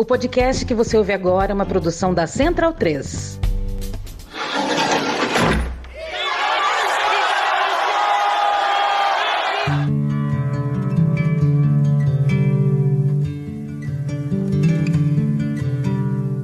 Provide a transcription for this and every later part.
O podcast que você ouve agora é uma produção da Central 3.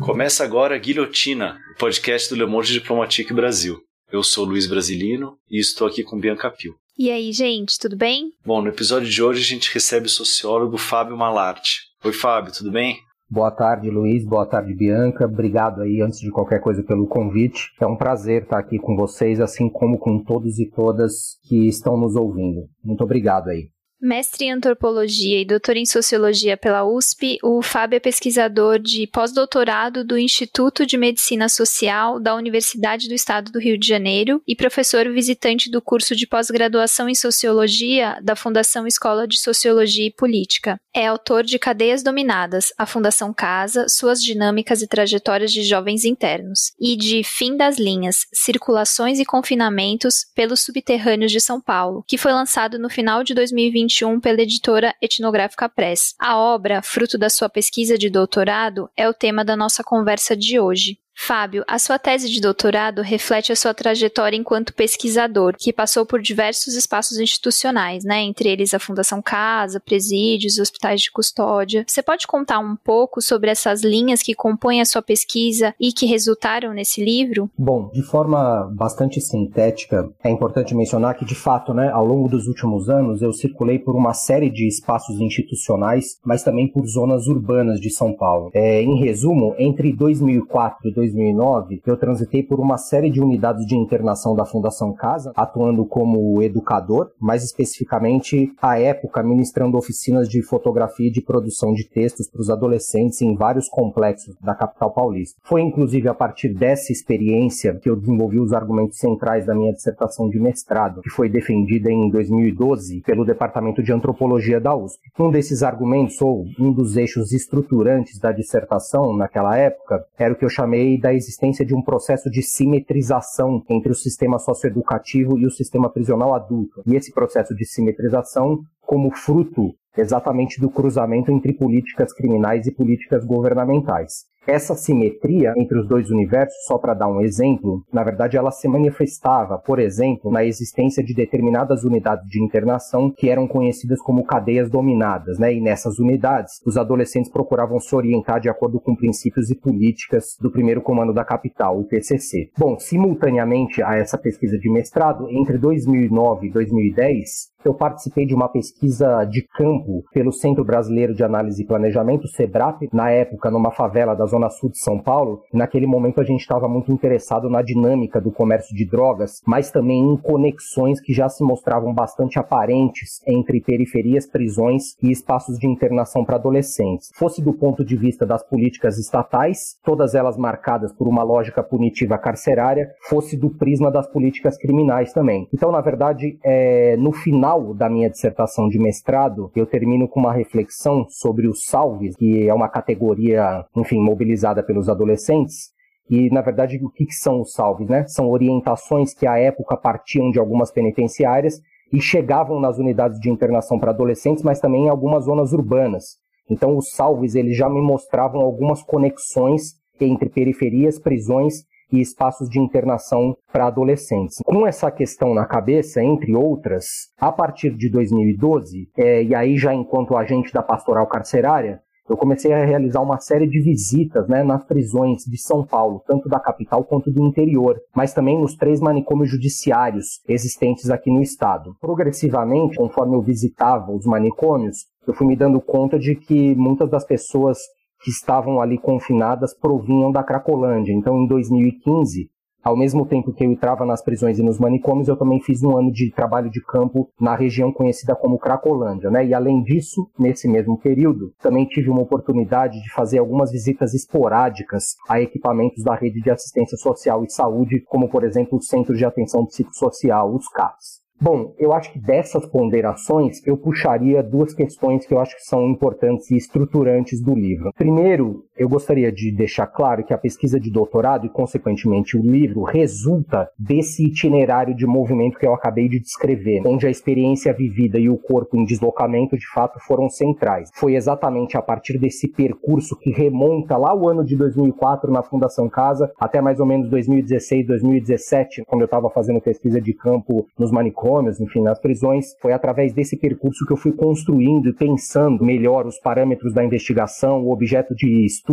Começa agora a Guilhotina, o podcast do Le Monde Diplomatique Brasil. Eu sou Luiz Brasilino e estou aqui com Bianca Pio. E aí, gente, tudo bem? Bom, no episódio de hoje a gente recebe o sociólogo Fábio Malarte. Oi, Fábio, tudo bem? Boa tarde, Luiz. Boa tarde, Bianca. Obrigado aí, antes de qualquer coisa, pelo convite. É um prazer estar aqui com vocês, assim como com todos e todas que estão nos ouvindo. Muito obrigado aí. Mestre em antropologia e doutor em sociologia pela USP, o Fábio é pesquisador de pós-doutorado do Instituto de Medicina Social da Universidade do Estado do Rio de Janeiro e professor visitante do curso de pós-graduação em sociologia da Fundação Escola de Sociologia e Política. É autor de Cadeias Dominadas, a Fundação Casa, suas dinâmicas e trajetórias de jovens internos, e de Fim das Linhas, Circulações e Confinamentos pelos Subterrâneos de São Paulo, que foi lançado no final de 2020 2021 pela editora Etnográfica Press. A obra, fruto da sua pesquisa de doutorado, é o tema da nossa conversa de hoje. Fábio, a sua tese de doutorado reflete a sua trajetória enquanto pesquisador, que passou por diversos espaços institucionais, né, entre eles a Fundação Casa, presídios, hospitais de custódia. Você pode contar um pouco sobre essas linhas que compõem a sua pesquisa e que resultaram nesse livro? Bom, de forma bastante sintética, é importante mencionar que, de fato, né, ao longo dos últimos anos, eu circulei por uma série de espaços institucionais, mas também por zonas urbanas de São Paulo. É, em resumo, entre 2004 e 2009, eu transitei por uma série de unidades de internação da Fundação Casa, atuando como educador, mais especificamente, à época, ministrando oficinas de fotografia e de produção de textos para os adolescentes em vários complexos da capital paulista. Foi inclusive a partir dessa experiência que eu desenvolvi os argumentos centrais da minha dissertação de mestrado, que foi defendida em 2012 pelo Departamento de Antropologia da USP. Um desses argumentos, ou um dos eixos estruturantes da dissertação naquela época, era o que eu chamei da existência de um processo de simetrização entre o sistema socioeducativo e o sistema prisional adulto. E esse processo de simetrização como fruto exatamente do cruzamento entre políticas criminais e políticas governamentais. Essa simetria entre os dois universos, só para dar um exemplo, na verdade ela se manifestava, por exemplo, na existência de determinadas unidades de internação que eram conhecidas como cadeias dominadas, né? E nessas unidades, os adolescentes procuravam se orientar de acordo com princípios e políticas do primeiro comando da capital, o PCC. Bom, simultaneamente a essa pesquisa de mestrado, entre 2009 e 2010, eu participei de uma pesquisa de campo pelo Centro Brasileiro de Análise e Planejamento, SEBRAP, na época numa favela da Zona Sul de São Paulo. Naquele momento a gente estava muito interessado na dinâmica do comércio de drogas, mas também em conexões que já se mostravam bastante aparentes entre periferias, prisões e espaços de internação para adolescentes. Fosse do ponto de vista das políticas estatais, todas elas marcadas por uma lógica punitiva carcerária, fosse do prisma das políticas criminais também. Então, na verdade, é, no final da minha dissertação de mestrado, eu termino com uma reflexão sobre os salves, que é uma categoria, enfim, mobilizada pelos adolescentes, e, na verdade, o que, são os salves? Né? São orientações que, à época, partiam de algumas penitenciárias e chegavam nas unidades de internação para adolescentes, mas também em algumas zonas urbanas. Então, os salves eles já me mostravam algumas conexões entre periferias, prisões e espaços de internação para adolescentes. Com essa questão na cabeça, entre outras, a partir de 2012, é, e aí já enquanto agente da pastoral carcerária, eu comecei a realizar uma série de visitas né, nas prisões de São Paulo, tanto da capital quanto do interior, mas também nos três manicômios judiciários existentes aqui no estado. Progressivamente, conforme eu visitava os manicômios, eu fui me dando conta de que muitas das pessoas que estavam ali confinadas provinham da Cracolândia. Então, em 2015, ao mesmo tempo que eu entrava nas prisões e nos manicômios, eu também fiz um ano de trabalho de campo na região conhecida como Cracolândia, né? E além disso, nesse mesmo período, também tive uma oportunidade de fazer algumas visitas esporádicas a equipamentos da rede de assistência social e saúde, como por exemplo o Centro de Atenção Psicossocial, os CAPS. Bom, eu acho que dessas ponderações eu puxaria duas questões que eu acho que são importantes e estruturantes do livro. Primeiro, eu gostaria de deixar claro que a pesquisa de doutorado e, consequentemente, o livro resulta desse itinerário de movimento que eu acabei de descrever, onde a experiência vivida e o corpo em deslocamento de fato foram centrais. Foi exatamente a partir desse percurso que remonta lá o ano de 2004 na Fundação Casa até mais ou menos 2016, 2017, quando eu estava fazendo pesquisa de campo nos manicômios enfim, nas prisões. Foi através desse percurso que eu fui construindo e pensando melhor os parâmetros da investigação, o objeto de estudo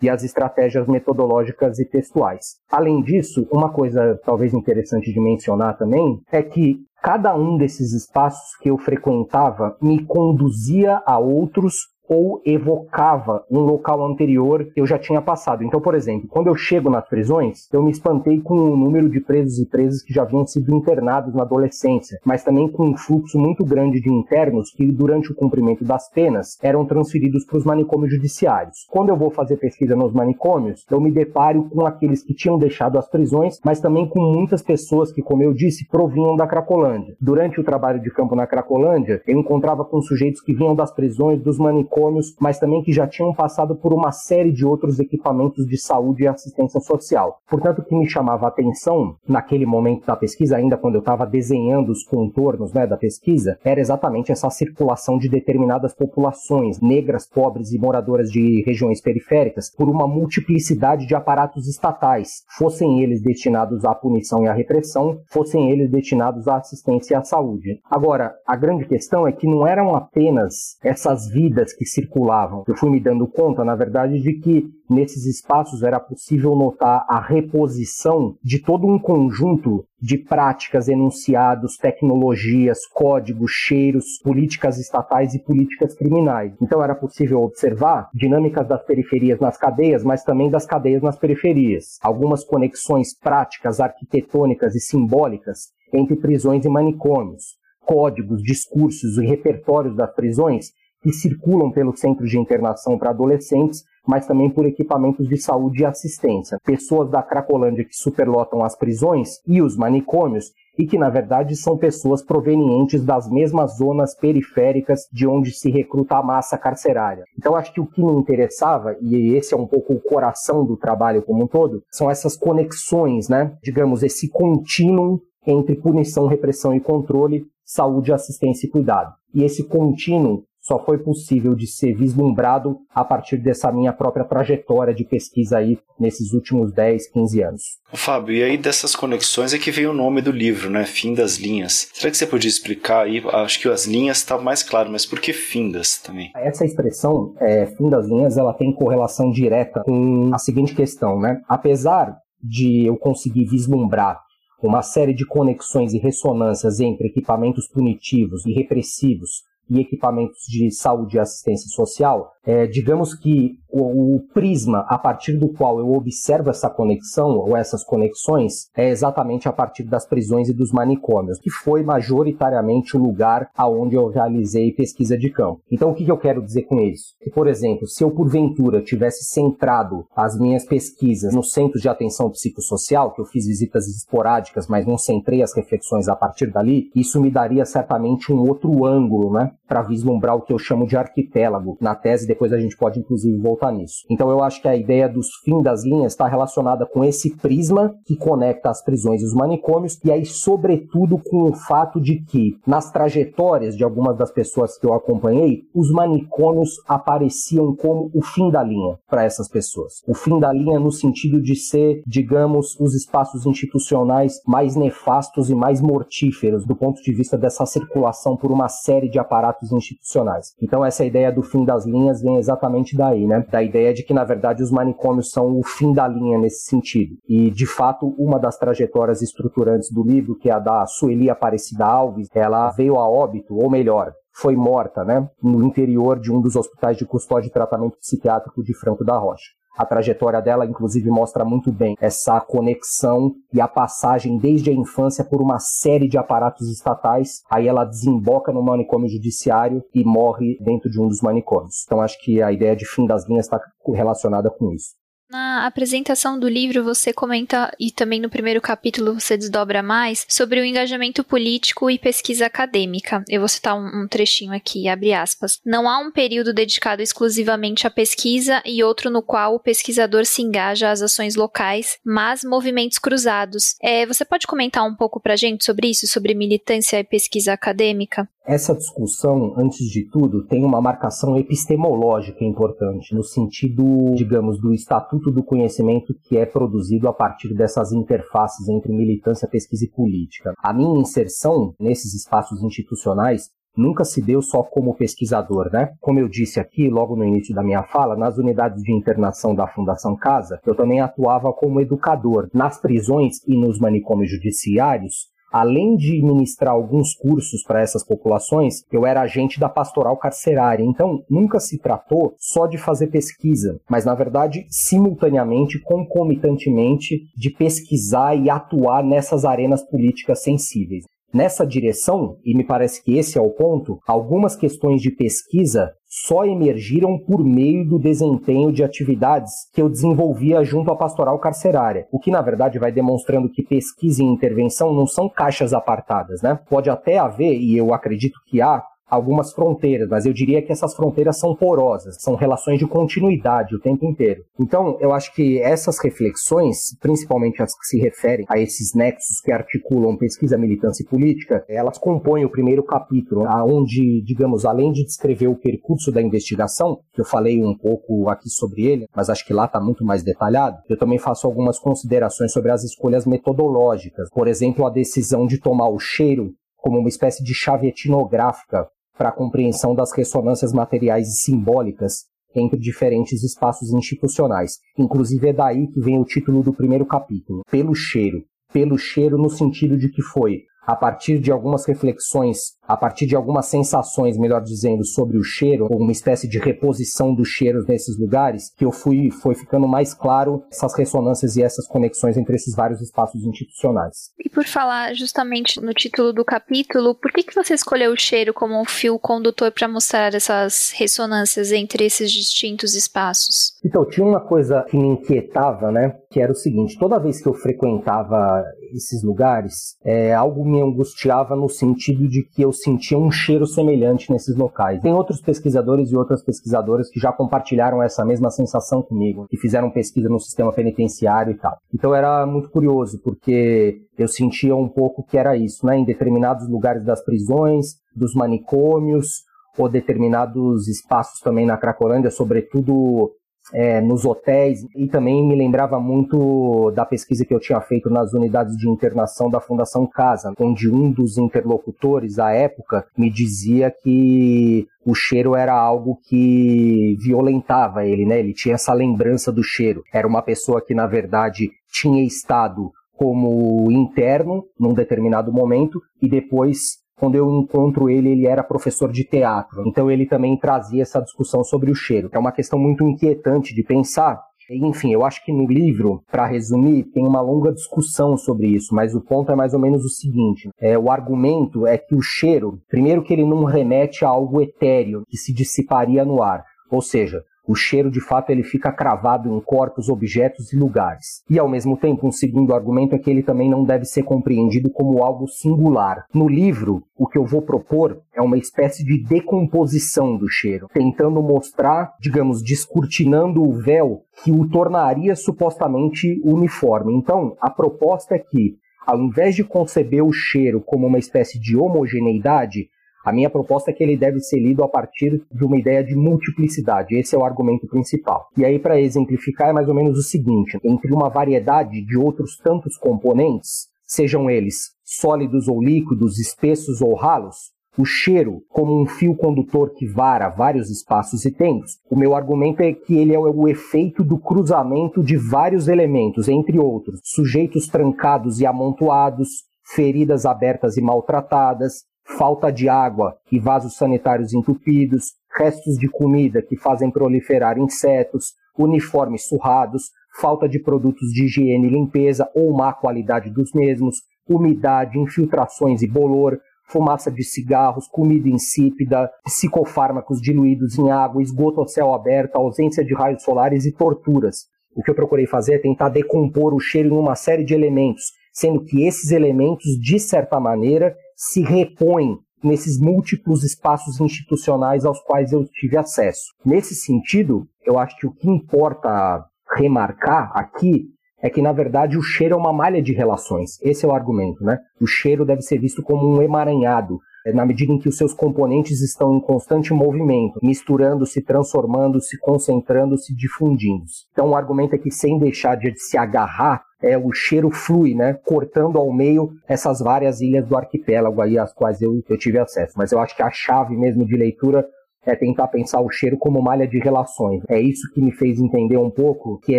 e as estratégias metodológicas e textuais. Além disso, uma coisa talvez interessante de mencionar também é que cada um desses espaços que eu frequentava me conduzia a outros ou evocava um local anterior que eu já tinha passado. Então, por exemplo, quando eu chego nas prisões, eu me espantei com o número de presos e presas que já haviam sido internados na adolescência, mas também com um fluxo muito grande de internos que, durante o cumprimento das penas, eram transferidos para os manicômios judiciários. Quando eu vou fazer pesquisa nos manicômios, eu me deparo com aqueles que tinham deixado as prisões, mas também com muitas pessoas que, como eu disse, provinham da Cracolândia. Durante o trabalho de campo na Cracolândia, eu encontrava com sujeitos que vinham das prisões, dos manicômios, mas também que já tinham passado por uma série de outros equipamentos de saúde e assistência social. Portanto, o que me chamava a atenção naquele momento da pesquisa, ainda quando eu estava desenhando os contornos né, da pesquisa, era exatamente essa circulação de determinadas populações, negras, pobres e moradoras de regiões periféricas, por uma multiplicidade de aparatos estatais, fossem eles destinados à punição e à repressão, fossem eles destinados à assistência e à saúde. Agora, a grande questão é que não eram apenas essas vidas que circulavam. Eu fui me dando conta, na verdade, de que nesses espaços era possível notar a reposição de todo um conjunto de práticas, enunciados, tecnologias, códigos, cheiros, políticas estatais e políticas criminais. Então era possível observar dinâmicas das periferias nas cadeias, mas também das cadeias nas periferias. Algumas conexões práticas, arquitetônicas e simbólicas entre prisões e manicômios. Códigos, discursos e repertórios das prisões que circulam pelo centro de internação para adolescentes, mas também por equipamentos de saúde e assistência. Pessoas da Cracolândia que superlotam as prisões e os manicômios e que, na verdade, são pessoas provenientes das mesmas zonas periféricas de onde se recruta a massa carcerária. Então, acho que o que me interessava, e esse é um pouco o coração do trabalho como um todo, são essas conexões, né? Digamos, esse contínuo entre punição, repressão e controle, saúde, assistência e cuidado. E esse contínuo só foi possível de ser vislumbrado a partir dessa minha própria trajetória de pesquisa aí nesses últimos 10, 15 anos. Fábio, e aí dessas conexões é que veio o nome do livro, né? Fim das linhas. Será que você podia explicar aí? Acho que as linhas está mais claro, mas por que findas também? Essa expressão, é, fim das linhas, ela tem correlação direta com a seguinte questão, né? Apesar de eu conseguir vislumbrar uma série de conexões e ressonâncias entre equipamentos punitivos e repressivos e equipamentos de saúde e assistência social, é, digamos que o, o, prisma a partir do qual eu observo essa conexão ou essas conexões é exatamente a partir das prisões e dos manicômios, que foi majoritariamente o lugar aonde eu realizei pesquisa de campo. Então, o que, que eu quero dizer com isso? Que, por exemplo, se eu porventura tivesse centrado as minhas pesquisas no centro de atenção psicossocial, que eu fiz visitas esporádicas, mas não centrei as reflexões a partir dali, isso me daria certamente um outro ângulo, né, para vislumbrar o que eu chamo de arquipélago na tese depois a gente pode inclusive voltar nisso. Então eu acho que a ideia dos fim das linhas está relacionada com esse prisma que conecta as prisões e os manicômios, e aí, sobretudo, com o fato de que, nas trajetórias de algumas das pessoas que eu acompanhei, os manicômios apareciam como o fim da linha para essas pessoas. O fim da linha no sentido de ser, digamos, os espaços institucionais mais nefastos e mais mortíferos do ponto de vista dessa circulação por uma série de aparatos institucionais. Então, essa ideia do fim das linhas vem exatamente daí, né? Da ideia de que, na verdade, os manicômios são o fim da linha nesse sentido. E, de fato, uma das trajetórias estruturantes do livro, que é a da Sueli Aparecida Alves, ela veio a óbito, ou melhor, foi morta, né, no interior de um dos hospitais de custódia e tratamento psiquiátrico de Franco da Rocha. A trajetória dela, inclusive, mostra muito bem essa conexão e a passagem desde a infância por uma série de aparatos estatais. Aí ela desemboca no manicômio judiciário e morre dentro de um dos manicômios. Então, acho que a ideia de fim das linhas está relacionada com isso. Na apresentação do livro, você comenta, e também no primeiro capítulo você desdobra mais, sobre o engajamento político e pesquisa acadêmica. Eu vou citar um, um trechinho aqui, abre aspas. Não há um período dedicado exclusivamente à pesquisa e outro no qual o pesquisador se engaja às ações locais, mas movimentos cruzados. É, você pode comentar um pouco para a gente sobre isso, sobre militância e pesquisa acadêmica? Essa discussão, antes de tudo, tem uma marcação epistemológica importante, no sentido, digamos, do estatuto do conhecimento que é produzido a partir dessas interfaces entre militância, pesquisa e política. A minha inserção nesses espaços institucionais nunca se deu só como pesquisador, né? Como eu disse aqui, logo no início da minha fala, nas unidades de internação da Fundação Casa, eu também atuava como educador. Nas prisões e nos manicômios judiciários, além de ministrar alguns cursos para essas populações, eu era agente da pastoral carcerária. Então, nunca se tratou só de fazer pesquisa, mas na verdade, simultaneamente, concomitantemente, de pesquisar e atuar nessas arenas políticas sensíveis. Nessa direção, e me parece que esse é o ponto, algumas questões de pesquisa só emergiram por meio do desempenho de atividades que eu desenvolvia junto à pastoral carcerária, o que na verdade vai demonstrando que pesquisa e intervenção não são caixas apartadas, né? Pode até haver, e eu acredito que há, algumas fronteiras, mas eu diria que essas fronteiras são porosas, são relações de continuidade o tempo inteiro. Então, eu acho que essas reflexões, principalmente as que se referem a esses nexos que articulam pesquisa, militância e política, elas compõem o primeiro capítulo, onde, digamos, além de descrever o percurso da investigação, que eu falei um pouco aqui sobre ele, mas acho que lá está muito mais detalhado, eu também faço algumas considerações sobre as escolhas metodológicas. Por exemplo, a decisão de tomar o cheiro como uma espécie de chave etnográfica para a compreensão das ressonâncias materiais e simbólicas entre diferentes espaços institucionais. Inclusive é daí que vem o título do primeiro capítulo, Pelo Cheiro. Pelo cheiro no sentido de que foi a partir de algumas reflexões, a partir de algumas sensações, melhor dizendo, sobre o cheiro, ou uma espécie de reposição dos cheiros nesses lugares, que eu fui foi ficando mais claro essas ressonâncias e essas conexões entre esses vários espaços institucionais. E por falar justamente no título do capítulo, por que, que você escolheu o cheiro como um fio condutor para mostrar essas ressonâncias entre esses distintos espaços? Então, tinha uma coisa que me inquietava, né? Que era o seguinte: toda vez que eu frequentava esses lugares, é, algo me angustiava no sentido de que eu sentia um cheiro semelhante nesses locais. Tem outros pesquisadores e outras pesquisadoras que já compartilharam essa mesma sensação comigo, que fizeram pesquisa no sistema penitenciário e tal. Então era muito curioso, porque eu sentia um pouco que era isso, né? Em determinados lugares das prisões, dos manicômios, ou determinados espaços também na Cracolândia, sobretudo é, nos hotéis e também me lembrava muito da pesquisa que eu tinha feito nas unidades de internação da Fundação Casa, onde um dos interlocutores à época me dizia que o cheiro era algo que violentava ele, né? Ele tinha essa lembrança do cheiro. Era uma pessoa que na verdade tinha estado como interno num determinado momento e depois quando eu encontro ele, ele era professor de teatro. Então ele também trazia essa discussão sobre o cheiro. É uma questão muito inquietante de pensar. Enfim, eu acho que no livro, para resumir, tem uma longa discussão sobre isso, mas o ponto é mais ou menos o seguinte: é, o argumento é que o cheiro, primeiro que ele não remete a algo etéreo que se dissiparia no ar, ou seja, o cheiro, de fato, ele fica cravado em corpos, objetos e lugares. E, ao mesmo tempo, um segundo argumento é que ele também não deve ser compreendido como algo singular. No livro, o que eu vou propor é uma espécie de decomposição do cheiro, tentando mostrar, digamos, descortinando o véu que o tornaria supostamente uniforme. Então, a proposta é que, ao invés de conceber o cheiro como uma espécie de homogeneidade, a minha proposta é que ele deve ser lido a partir de uma ideia de multiplicidade. Esse é o argumento principal. E aí, para exemplificar, é mais ou menos o seguinte: entre uma variedade de outros tantos componentes, sejam eles sólidos ou líquidos, espessos ou ralos, o cheiro como um fio condutor que vara vários espaços e tempos, o meu argumento é que ele é o efeito do cruzamento de vários elementos, entre outros, sujeitos trancados e amontoados, feridas abertas e maltratadas, falta de água e vasos sanitários entupidos, restos de comida que fazem proliferar insetos, uniformes surrados, falta de produtos de higiene e limpeza ou má qualidade dos mesmos, umidade, infiltrações e bolor, fumaça de cigarros, comida insípida, psicofármacos diluídos em água, esgoto ao céu aberto, ausência de raios solares e torturas. O que eu procurei fazer é tentar decompor o cheiro em uma série de elementos, sendo que esses elementos, de certa maneira, se repõem nesses múltiplos espaços institucionais aos quais eu tive acesso. Nesse sentido, eu acho que o que importa remarcar aqui é que, na verdade, o cheiro é uma malha de relações. Esse é o argumento, né? O cheiro deve ser visto como um emaranhado, é, na medida em que os seus componentes estão em constante movimento, misturando-se, transformando-se, concentrando-se, difundindo-se. Então, o argumento é que, sem deixar de se agarrar, é, o cheiro flui, né, cortando ao meio essas várias ilhas do arquipélago aí às quais eu, eu tive acesso. Mas eu acho que a chave mesmo de leitura é tentar pensar o cheiro como malha de relações. É isso que me fez entender um pouco que é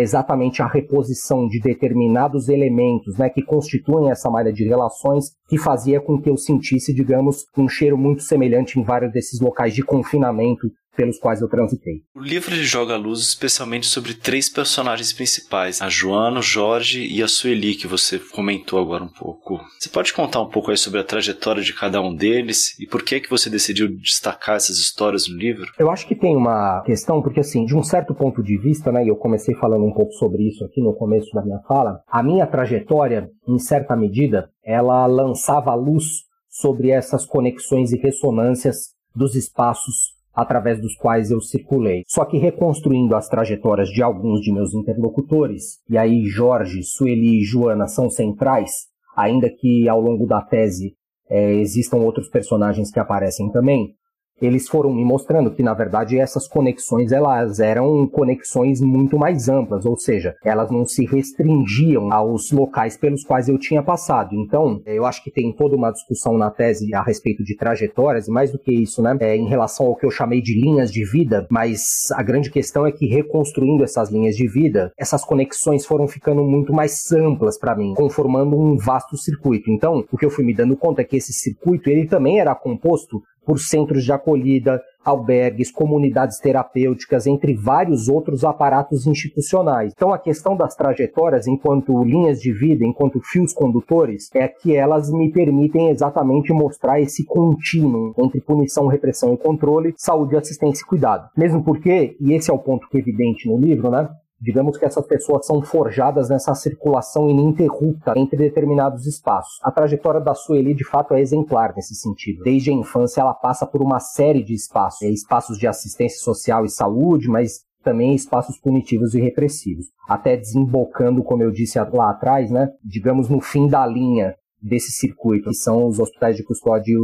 exatamente a reposição de determinados elementos, né, que constituem essa malha de relações, que fazia com que eu sentisse, digamos, um cheiro muito semelhante em vários desses locais de confinamento pelos quais eu transitei. O livro joga a luz especialmente sobre três personagens principais, a Joana, o Jorge e a Sueli, que você comentou agora um pouco. Você pode contar um pouco aí sobre a trajetória de cada um deles e por que que você decidiu destacar essas histórias no livro? Eu acho que tem uma questão, porque assim, de um certo ponto de vista, né, e eu comecei falando um pouco sobre isso aqui no começo da minha fala, a minha trajetória, em certa medida, ela lançava a luz sobre essas conexões e ressonâncias dos espaços através dos quais eu circulei. Só que reconstruindo as trajetórias de alguns de meus interlocutores, e aí Jorge, Sueli e Joana são centrais, ainda que ao longo da tese é, existam outros personagens que aparecem também, eles foram me mostrando que, na verdade, essas conexões elas eram conexões muito mais amplas, ou seja, elas não se restringiam aos locais pelos quais eu tinha passado. Então, eu acho que tem toda uma discussão na tese a respeito de trajetórias, e mais do que isso, né, é, em relação ao que eu chamei de linhas de vida, mas a grande questão é que reconstruindo essas linhas de vida, essas conexões foram ficando muito mais amplas para mim, conformando um vasto circuito. Então, o que eu fui me dando conta é que esse circuito ele também era composto por centros de acolhida, albergues, comunidades terapêuticas, entre vários outros aparatos institucionais. Então, a questão das trajetórias, enquanto linhas de vida, enquanto fios condutores, é que elas me permitem exatamente mostrar esse contínuo entre punição, repressão e controle, saúde, assistência e cuidado. Mesmo porque, e esse é o ponto que é evidente no livro, né? Digamos que essas pessoas são forjadas nessa circulação ininterrupta entre determinados espaços. A trajetória da Sueli, de fato, é exemplar nesse sentido. Desde a infância, ela passa por uma série de espaços. É, espaços de assistência social e saúde, mas também espaços punitivos e repressivos. Até desembocando, como eu disse lá atrás, né, digamos no fim da linha desse circuito, que são os hospitais de custódia e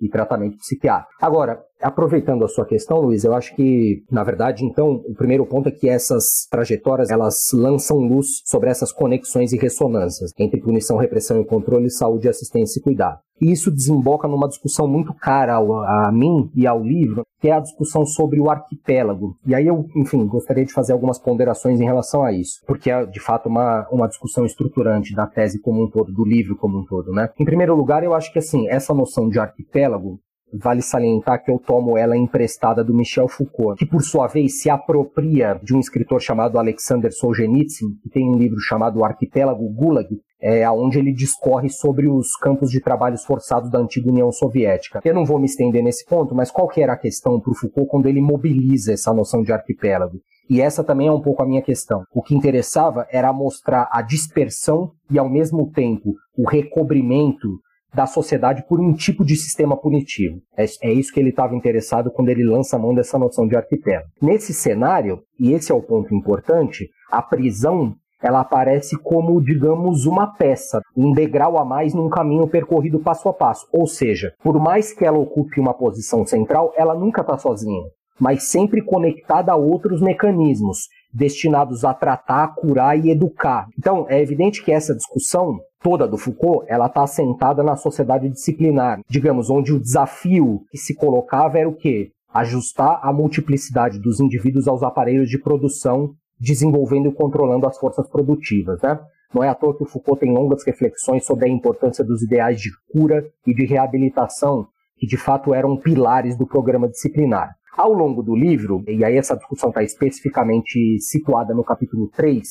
e tratamento psiquiátrico. Agora, aproveitando a sua questão, Luiz, eu acho que, na verdade, então, o primeiro ponto é que essas trajetórias, elas lançam luz sobre essas conexões e ressonâncias entre punição, repressão e controle, saúde, assistência e cuidado. E isso desemboca numa discussão muito cara a mim e ao livro, que é a discussão sobre o arquipélago. E aí eu, enfim, gostaria de fazer algumas ponderações em relação a isso, porque é de fato uma, uma discussão estruturante da tese como um todo, do livro como um todo, né? Em primeiro lugar, eu acho que assim, essa noção de arquipélago Vale salientar que eu tomo ela emprestada do Michel Foucault, que por sua vez se apropria de um escritor chamado Alexander Solzhenitsyn, que tem um livro chamado Arquipélago Gulag, é, onde ele discorre sobre os campos de trabalhos forçados da antiga União Soviética. Eu não vou me estender nesse ponto, mas qual que era a questão para o Foucault quando ele mobiliza essa noção de arquipélago? E essa também é um pouco a minha questão. O que interessava era mostrar a dispersão e, ao mesmo tempo, o recobrimento da sociedade por um tipo de sistema punitivo. É, é isso que ele estava interessado quando ele lança a mão dessa noção de arquipélago. Nesse cenário, e esse é o ponto importante, a prisão ela aparece como, digamos, uma peça, um degrau a mais num caminho percorrido passo a passo. Ou seja, por mais que ela ocupe uma posição central, ela nunca está sozinha, mas sempre conectada a outros mecanismos destinados a tratar, curar e educar. Então, é evidente que essa discussão toda do Foucault, ela está assentada na sociedade disciplinar, digamos, onde o desafio que se colocava era o quê? Ajustar a multiplicidade dos indivíduos aos aparelhos de produção, desenvolvendo e controlando as forças produtivas, né? Não é à toa que o Foucault tem longas reflexões sobre a importância dos ideais de cura e de reabilitação, que de fato eram pilares do programa disciplinar. Ao longo do livro, e aí essa discussão está especificamente situada no capítulo 3,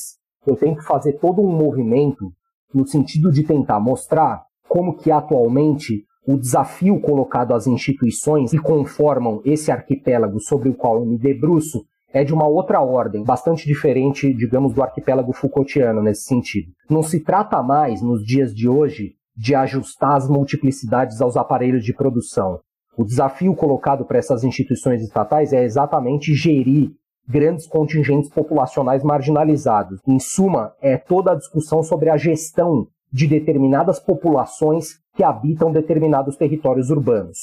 eu tento fazer todo um movimento no sentido de tentar mostrar como que atualmente o desafio colocado às instituições que conformam esse arquipélago sobre o qual eu me debruço é de uma outra ordem, bastante diferente, digamos, do arquipélago Foucaultiano nesse sentido. Não se trata mais, nos dias de hoje, de ajustar as multiplicidades aos aparelhos de produção. O desafio colocado para essas instituições estatais é exatamente gerir grandes contingentes populacionais marginalizados. Em suma, é toda a discussão sobre a gestão de determinadas populações que habitam determinados territórios urbanos.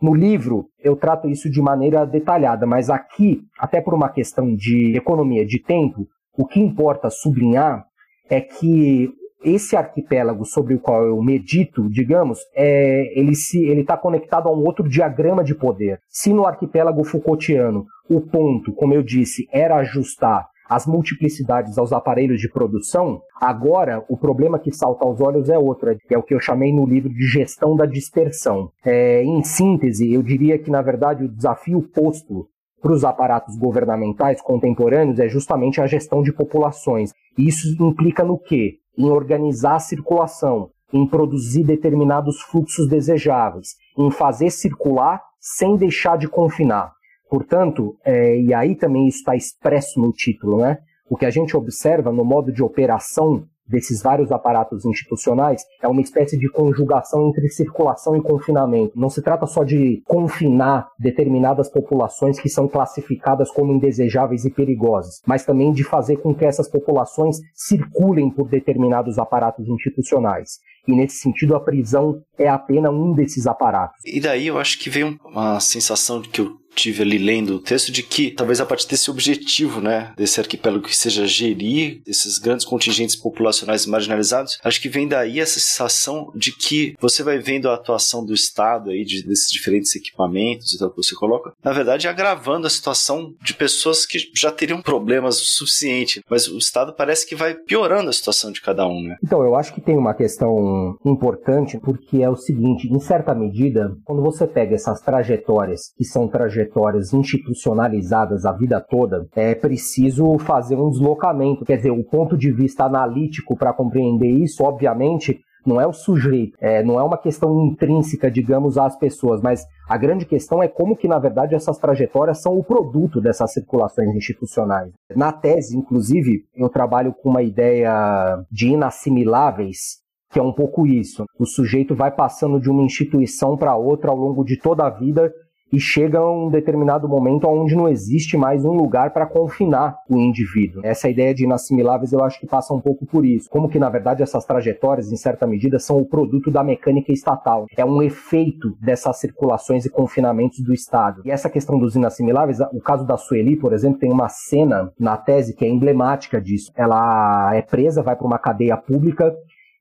No livro, eu trato isso de maneira detalhada, mas aqui, até por uma questão de economia de tempo, o que importa sublinhar é que esse arquipélago sobre o qual eu medito, digamos, é, ele está conectado a um outro diagrama de poder. Se no arquipélago Foucaultiano o ponto, como eu disse, era ajustar as multiplicidades aos aparelhos de produção, agora o problema que salta aos olhos é outro, que é o que eu chamei no livro de gestão da dispersão. É, em síntese, eu diria que, na verdade, o desafio posto para os aparatos governamentais contemporâneos é justamente a gestão de populações. E isso implica no quê? Em organizar a circulação, em produzir determinados fluxos desejáveis, em fazer circular sem deixar de confinar. Portanto, é, e aí também está expresso no título, né? O que a gente observa no modo de operação desses vários aparatos institucionais é uma espécie de conjugação entre circulação e confinamento. Não se trata só de confinar determinadas populações que são classificadas como indesejáveis e perigosas, mas também de fazer com que essas populações circulem por determinados aparatos institucionais. E nesse sentido, a prisão é apenas um desses aparatos. E daí eu acho que vem uma sensação de que eu tive ali lendo o texto de que talvez a partir desse objetivo, né, desse arquipélago que seja gerir esses grandes contingentes populacionais marginalizados, acho que vem daí essa sensação de que você vai vendo a atuação do Estado aí de, desses diferentes equipamentos e tal que você coloca, na verdade agravando a situação de pessoas que já teriam problemas o suficiente, mas o Estado parece que vai piorando a situação de cada um, né? Então, eu acho que tem uma questão importante porque é o seguinte, em certa medida, quando você pega essas trajetórias que são trajetórias trajetórias institucionalizadas a vida toda, é preciso fazer um deslocamento. Quer dizer, o ponto de vista analítico para compreender isso, obviamente, não é o sujeito, é, não é uma questão intrínseca, digamos, às pessoas, mas a grande questão é como que, na verdade, essas trajetórias são o produto dessas circulações institucionais. Na tese, inclusive, eu trabalho com uma ideia de inassimiláveis, que é um pouco isso. O sujeito vai passando de uma instituição para outra ao longo de toda a vida e chega a um determinado momento onde não existe mais um lugar para confinar o indivíduo. Essa ideia de inassimiláveis eu acho que passa um pouco por isso. Como que, na verdade, essas trajetórias, em certa medida, são o produto da mecânica estatal. É um efeito dessas circulações e confinamentos do Estado. E essa questão dos inassimiláveis, o caso da Sueli, por exemplo, tem uma cena na tese que é emblemática disso. Ela é presa, vai para uma cadeia pública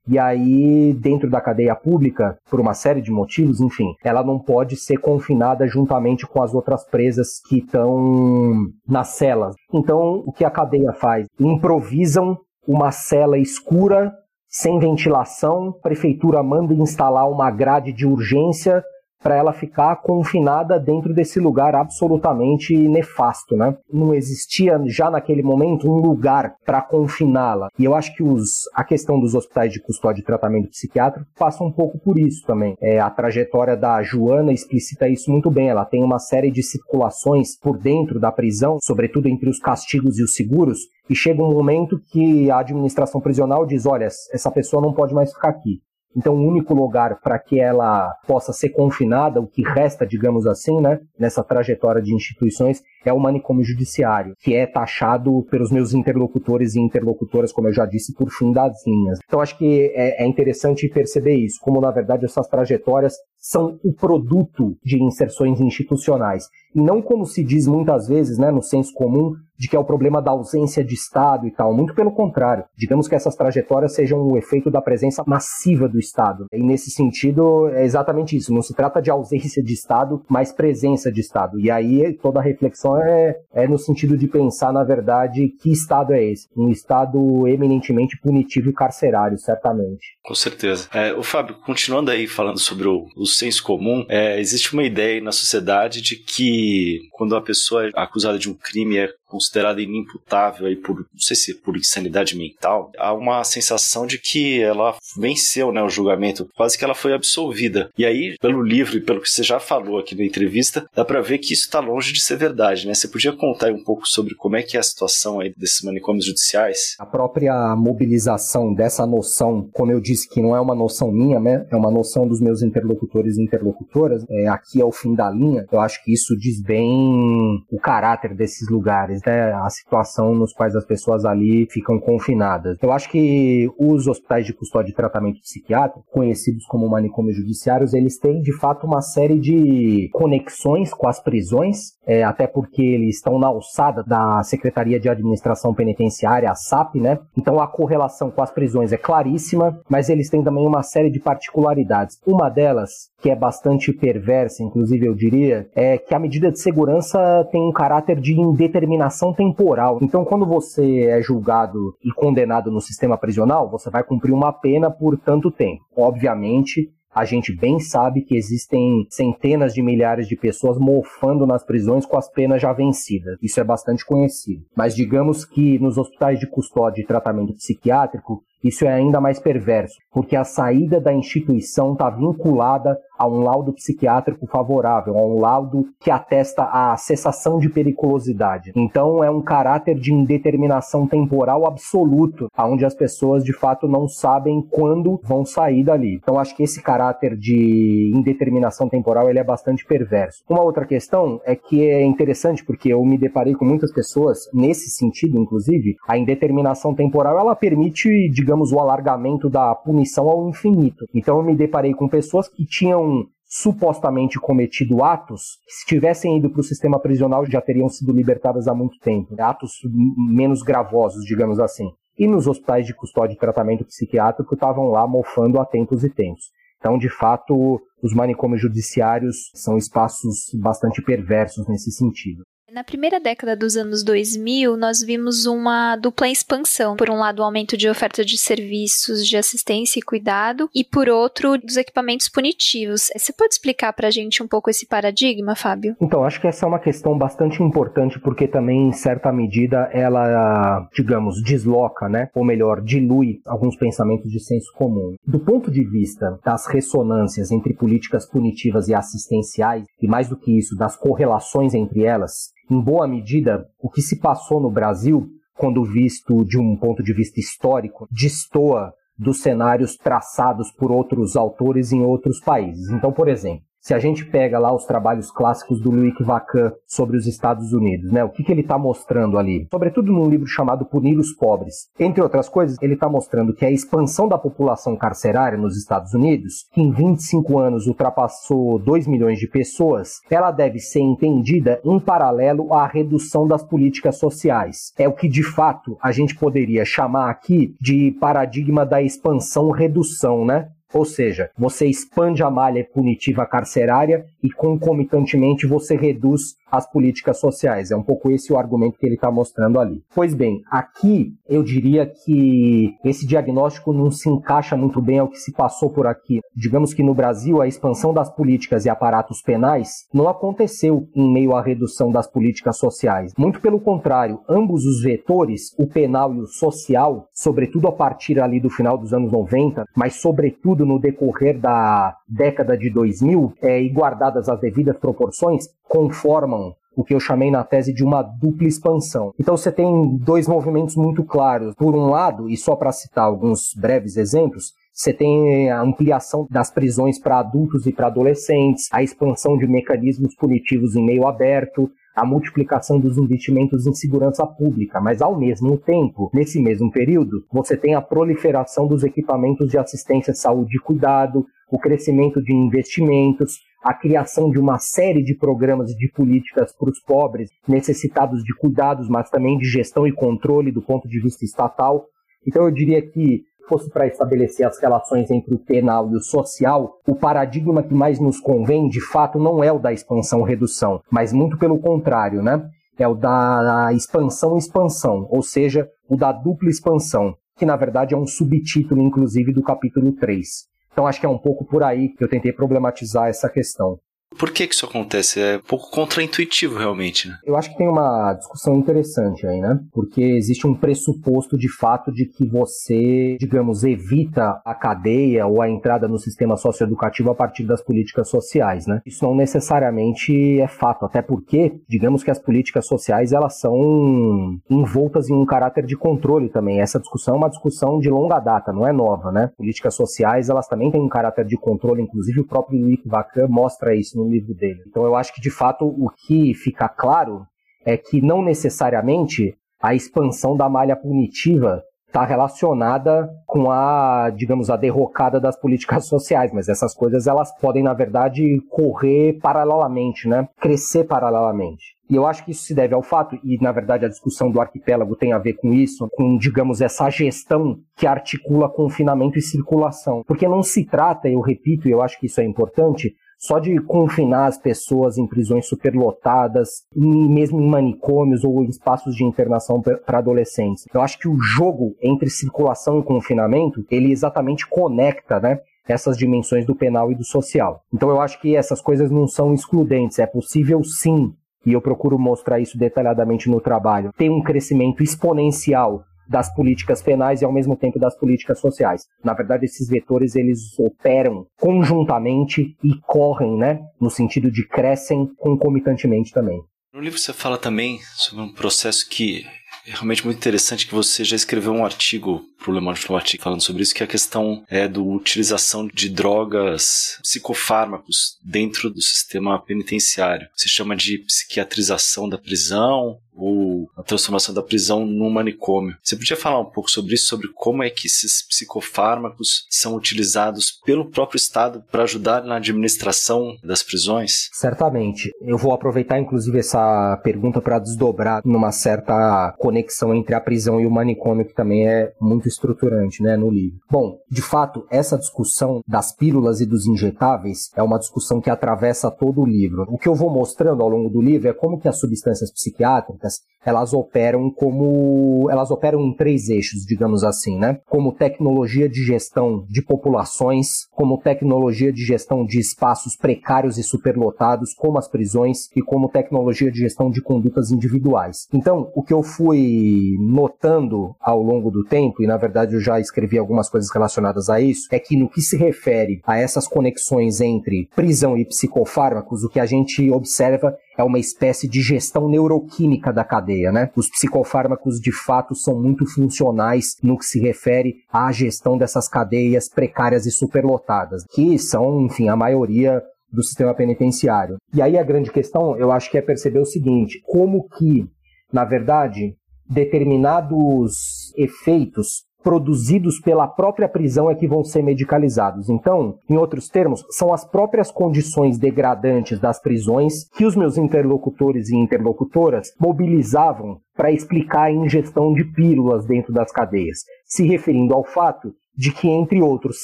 e aí, dentro da cadeia pública, por uma série de motivos, enfim, ela não pode ser confinada juntamente com as outras presas que estão nas celas. Então, o que a cadeia faz? Improvisam uma cela escura, sem ventilação, prefeitura manda instalar uma grade de urgência para ela ficar confinada dentro desse lugar absolutamente nefasto, né? Não existia já naquele momento um lugar para confiná-la. E eu acho que os, a questão dos hospitais de custódia e tratamento psiquiátrico passa um pouco por isso também. É, a trajetória da Joana explicita isso muito bem. Ela tem uma série de circulações por dentro da prisão, sobretudo entre os castigos e os seguros, e chega um momento que a administração prisional diz: olha, essa pessoa não pode mais ficar aqui. Então, o único lugar para que ela possa ser confinada, o que resta, digamos assim, né, nessa trajetória de instituições, é o manicômio judiciário, que é taxado pelos meus interlocutores e interlocutoras, como eu já disse, por fim das linhas. Então, acho que é, é interessante perceber isso, como na verdade essas trajetórias são o produto de inserções institucionais. E não como se diz muitas vezes, né, no senso comum, de que é o problema da ausência de Estado e tal. Muito pelo contrário. Digamos que essas trajetórias sejam o efeito da presença massiva do Estado. E nesse sentido, é exatamente isso. Não se trata de ausência de Estado, mas presença de Estado. E aí toda a reflexão é, é no sentido de pensar, na verdade, que Estado é esse? Um Estado eminentemente punitivo e carcerário, certamente. Com certeza. É, o Fábio, continuando aí falando sobre o, o senso comum, é, existe uma ideia na sociedade de que quando a pessoa é acusada de um crime é considerada inimputável aí por, não sei se por insanidade mental, há uma sensação de que ela venceu, né, o julgamento, quase que ela foi absolvida. E aí, pelo livro e pelo que você já falou aqui na entrevista, dá para ver que isso está longe de ser verdade, né? Você podia contar um pouco sobre como é que é a situação aí desses manicômios judiciais? A própria mobilização dessa noção, como eu disse que não é uma noção minha, né? É uma noção dos meus interlocutores e interlocutoras, é, aqui é o fim da linha, eu acho que isso diz bem o caráter desses lugares, né? A situação nos quais as pessoas ali ficam confinadas. Eu acho que os hospitais de custódia e tratamento psiquiátrico, conhecidos como manicômios judiciários, eles têm de fato uma série de conexões com as prisões, é, até porque eles estão na alçada da Secretaria de Administração Penitenciária, a SAP, né? Então a correlação com as prisões é claríssima, mas eles têm também uma série de particularidades. Uma delas, que é bastante perversa, inclusive eu diria, é que a medida de segurança tem um caráter de indeterminação temporal. Então, quando você é julgado e condenado no sistema prisional, você vai cumprir uma pena por tanto tempo. Obviamente, a gente bem sabe que existem centenas de milhares de pessoas mofando nas prisões com as penas já vencidas. Isso é bastante conhecido. Mas digamos que nos hospitais de custódia e tratamento psiquiátrico, isso é ainda mais perverso, porque a saída da instituição está vinculada a um laudo psiquiátrico favorável, a um laudo que atesta a cessação de periculosidade. Então é um caráter de indeterminação temporal absoluto, onde as pessoas de fato não sabem quando vão sair dali. Então acho que esse caráter de indeterminação temporal ele é bastante perverso. Uma outra questão é que é interessante porque eu me deparei com muitas pessoas nesse sentido, inclusive, a indeterminação temporal ela permite, digamos digamos, o alargamento da punição ao infinito. Então eu me deparei com pessoas que tinham supostamente cometido atos que, se tivessem ido para o sistema prisional, já teriam sido libertadas há muito tempo. Atos menos gravosos, digamos assim. E nos hospitais de custódia e tratamento psiquiátrico estavam lá mofando há tempos e tempos. Então, de fato, os manicômios judiciários são espaços bastante perversos nesse sentido. Na primeira década dos anos 2000, nós vimos uma dupla expansão. Por um lado, o aumento de oferta de serviços de assistência e cuidado, e por outro, dos equipamentos punitivos. Você pode explicar para a gente um pouco esse paradigma, Fábio? Então, acho que essa é uma questão bastante importante, porque também, em certa medida, ela, digamos, desloca, né? Ou melhor, dilui alguns pensamentos de senso comum. Do ponto de vista das ressonâncias entre políticas punitivas e assistenciais, e mais do que isso, das correlações entre elas, em boa medida, o que se passou no Brasil, quando visto de um ponto de vista histórico, destoa dos cenários traçados por outros autores em outros países. Então, por exemplo, se a gente pega lá os trabalhos clássicos do Louis Vacan sobre os Estados Unidos, né? O que, que ele está mostrando ali? Sobretudo num livro chamado Punir os Pobres. Entre outras coisas, ele está mostrando que a expansão da população carcerária nos Estados Unidos, que em 25 anos ultrapassou 2 milhões de pessoas, ela deve ser entendida em paralelo à redução das políticas sociais. É o que de fato a gente poderia chamar aqui de paradigma da expansão-redução, né? Ou seja, você expande a malha punitiva carcerária e concomitantemente você reduz as políticas sociais. É um pouco esse o argumento que ele está mostrando ali. Pois bem, aqui eu diria que esse diagnóstico não se encaixa muito bem ao que se passou por aqui. Digamos que no Brasil a expansão das políticas e aparatos penais não aconteceu em meio à redução das políticas sociais. Muito pelo contrário, ambos os vetores, o penal e o social, sobretudo a partir ali do final dos anos 90, mas sobretudo no decorrer da década de 2000, é, e guardadas as devidas proporções, conformam o que eu chamei na tese de uma dupla expansão. Então você tem dois movimentos muito claros. Por um lado, e só para citar alguns breves exemplos, você tem a ampliação das prisões para adultos e para adolescentes, a expansão de mecanismos punitivos em meio aberto, a multiplicação dos investimentos em segurança pública, mas ao mesmo tempo, nesse mesmo período, você tem a proliferação dos equipamentos de assistência, saúde e cuidado, o crescimento de investimentos, a criação de uma série de programas e de políticas para os pobres necessitados de cuidados, mas também de gestão e controle do ponto de vista estatal. Então eu diria que fosse para estabelecer as relações entre o penal e o social, o paradigma que mais nos convém, de fato, não é o da expansão-redução, mas muito pelo contrário, né? É o da expansão-expansão, ou seja, o da dupla expansão, que na verdade é um subtítulo, inclusive, do capítulo 3. Então acho que é um pouco por aí que eu tentei problematizar essa questão. Por que, que isso acontece? É um pouco contraintuitivo, realmente. Né? Eu acho que tem uma discussão interessante aí, né? Porque existe um pressuposto de fato de que você, digamos, evita a cadeia ou a entrada no sistema socioeducativo a partir das políticas sociais, né? Isso não necessariamente é fato, até porque, digamos que as políticas sociais elas são envoltas em um caráter de controle também. Essa discussão é uma discussão de longa data, não é nova, né? Políticas sociais elas também têm um caráter de controle, inclusive o próprio Luiz Vacan mostra isso no livro dele. Então eu acho que de fato o que fica claro é que não necessariamente a expansão da malha punitiva está relacionada com a, digamos, a derrocada das políticas sociais, mas essas coisas elas podem, na verdade, correr paralelamente, né? Crescer paralelamente. E eu acho que isso se deve ao fato, e na verdade a discussão do arquipélago tem a ver com isso, com, digamos, essa gestão que articula confinamento e circulação. Porque não se trata, eu repito, e eu acho que isso é importante, só de confinar as pessoas em prisões superlotadas, mesmo em manicômios ou em espaços de internação para adolescentes. Eu acho que o jogo entre circulação e confinamento, ele exatamente conecta, né? essas dimensões do penal e do social. Então eu acho que essas coisas não são excludentes, é possível sim, e eu procuro mostrar isso detalhadamente no trabalho, ter um crescimento exponencial das políticas penais e ao mesmo tempo das políticas sociais. Na verdade, esses vetores eles operam conjuntamente e correm, né, no sentido de crescem concomitantemente também. No livro você fala também sobre um processo que é realmente muito interessante que você já escreveu um artigo para o Le Monde Diplomatique falando sobre isso, que é a questão é do utilização de drogas, psicofármacos dentro do sistema penitenciário. Se chama de psiquiatrização da prisão ou a transformação da prisão num manicômio. Você podia falar um pouco sobre isso, sobre como é que esses psicofármacos são utilizados pelo próprio Estado para ajudar na administração das prisões? Certamente. Eu vou aproveitar, inclusive, essa pergunta para desdobrar numa certa conexão entre a prisão e o manicômio, que também é muito estruturante né, no livro. Bom, de fato, essa discussão das pílulas e dos injetáveis é uma discussão que atravessa todo o livro. O que eu vou mostrando ao longo do livro é como que as substâncias psiquiátricas business. Elas operam como elas operam em três eixos, digamos assim, né? Como tecnologia de gestão de populações, como tecnologia de gestão de espaços precários e superlotados, como as prisões e como tecnologia de gestão de condutas individuais. Então, o que eu fui notando ao longo do tempo e na verdade eu já escrevi algumas coisas relacionadas a isso, é que no que se refere a essas conexões entre prisão e psicofármacos, o que a gente observa é uma espécie de gestão neuroquímica da cadeia, né? Os psicofármacos de fato são muito funcionais no que se refere à gestão dessas cadeias precárias e superlotadas, que são, enfim, a maioria do sistema penitenciário. E aí a grande questão, eu acho que é perceber o seguinte, como que, na verdade, determinados efeitos produzidos pela própria prisão é que vão ser medicalizados. Então, em outros termos, são as próprias condições degradantes das prisões que os meus interlocutores e interlocutoras mobilizavam para explicar a ingestão de pílulas dentro das cadeias, se referindo ao fato de que, entre outros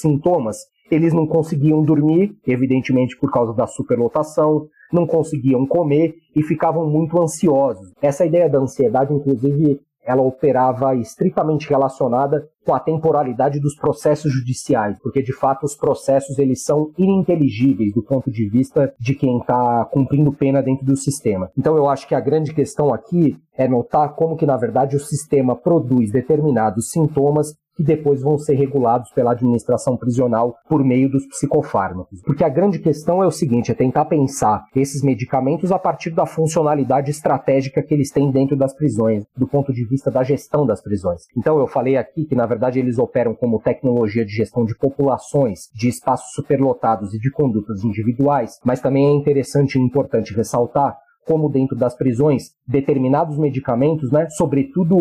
sintomas, eles não conseguiam dormir, evidentemente por causa da superlotação, não conseguiam comer e ficavam muito ansiosos. Essa ideia da ansiedade, inclusive, ela operava estritamente relacionada com a temporalidade dos processos judiciais, porque de fato os processos eles são ininteligíveis do ponto de vista de quem está cumprindo pena dentro do sistema. Então eu acho que a grande questão aqui é notar como que na verdade o sistema produz determinados sintomas que depois vão ser regulados pela administração prisional por meio dos psicofármacos. Porque a grande questão é o seguinte, é tentar pensar esses medicamentos a partir da funcionalidade estratégica que eles têm dentro das prisões, do ponto de vista da gestão das prisões. Então eu falei aqui que na verdade eles operam como tecnologia de gestão de populações, de espaços superlotados e de condutas individuais, mas também é interessante e importante ressaltar como dentro das prisões, determinados medicamentos, né, sobretudo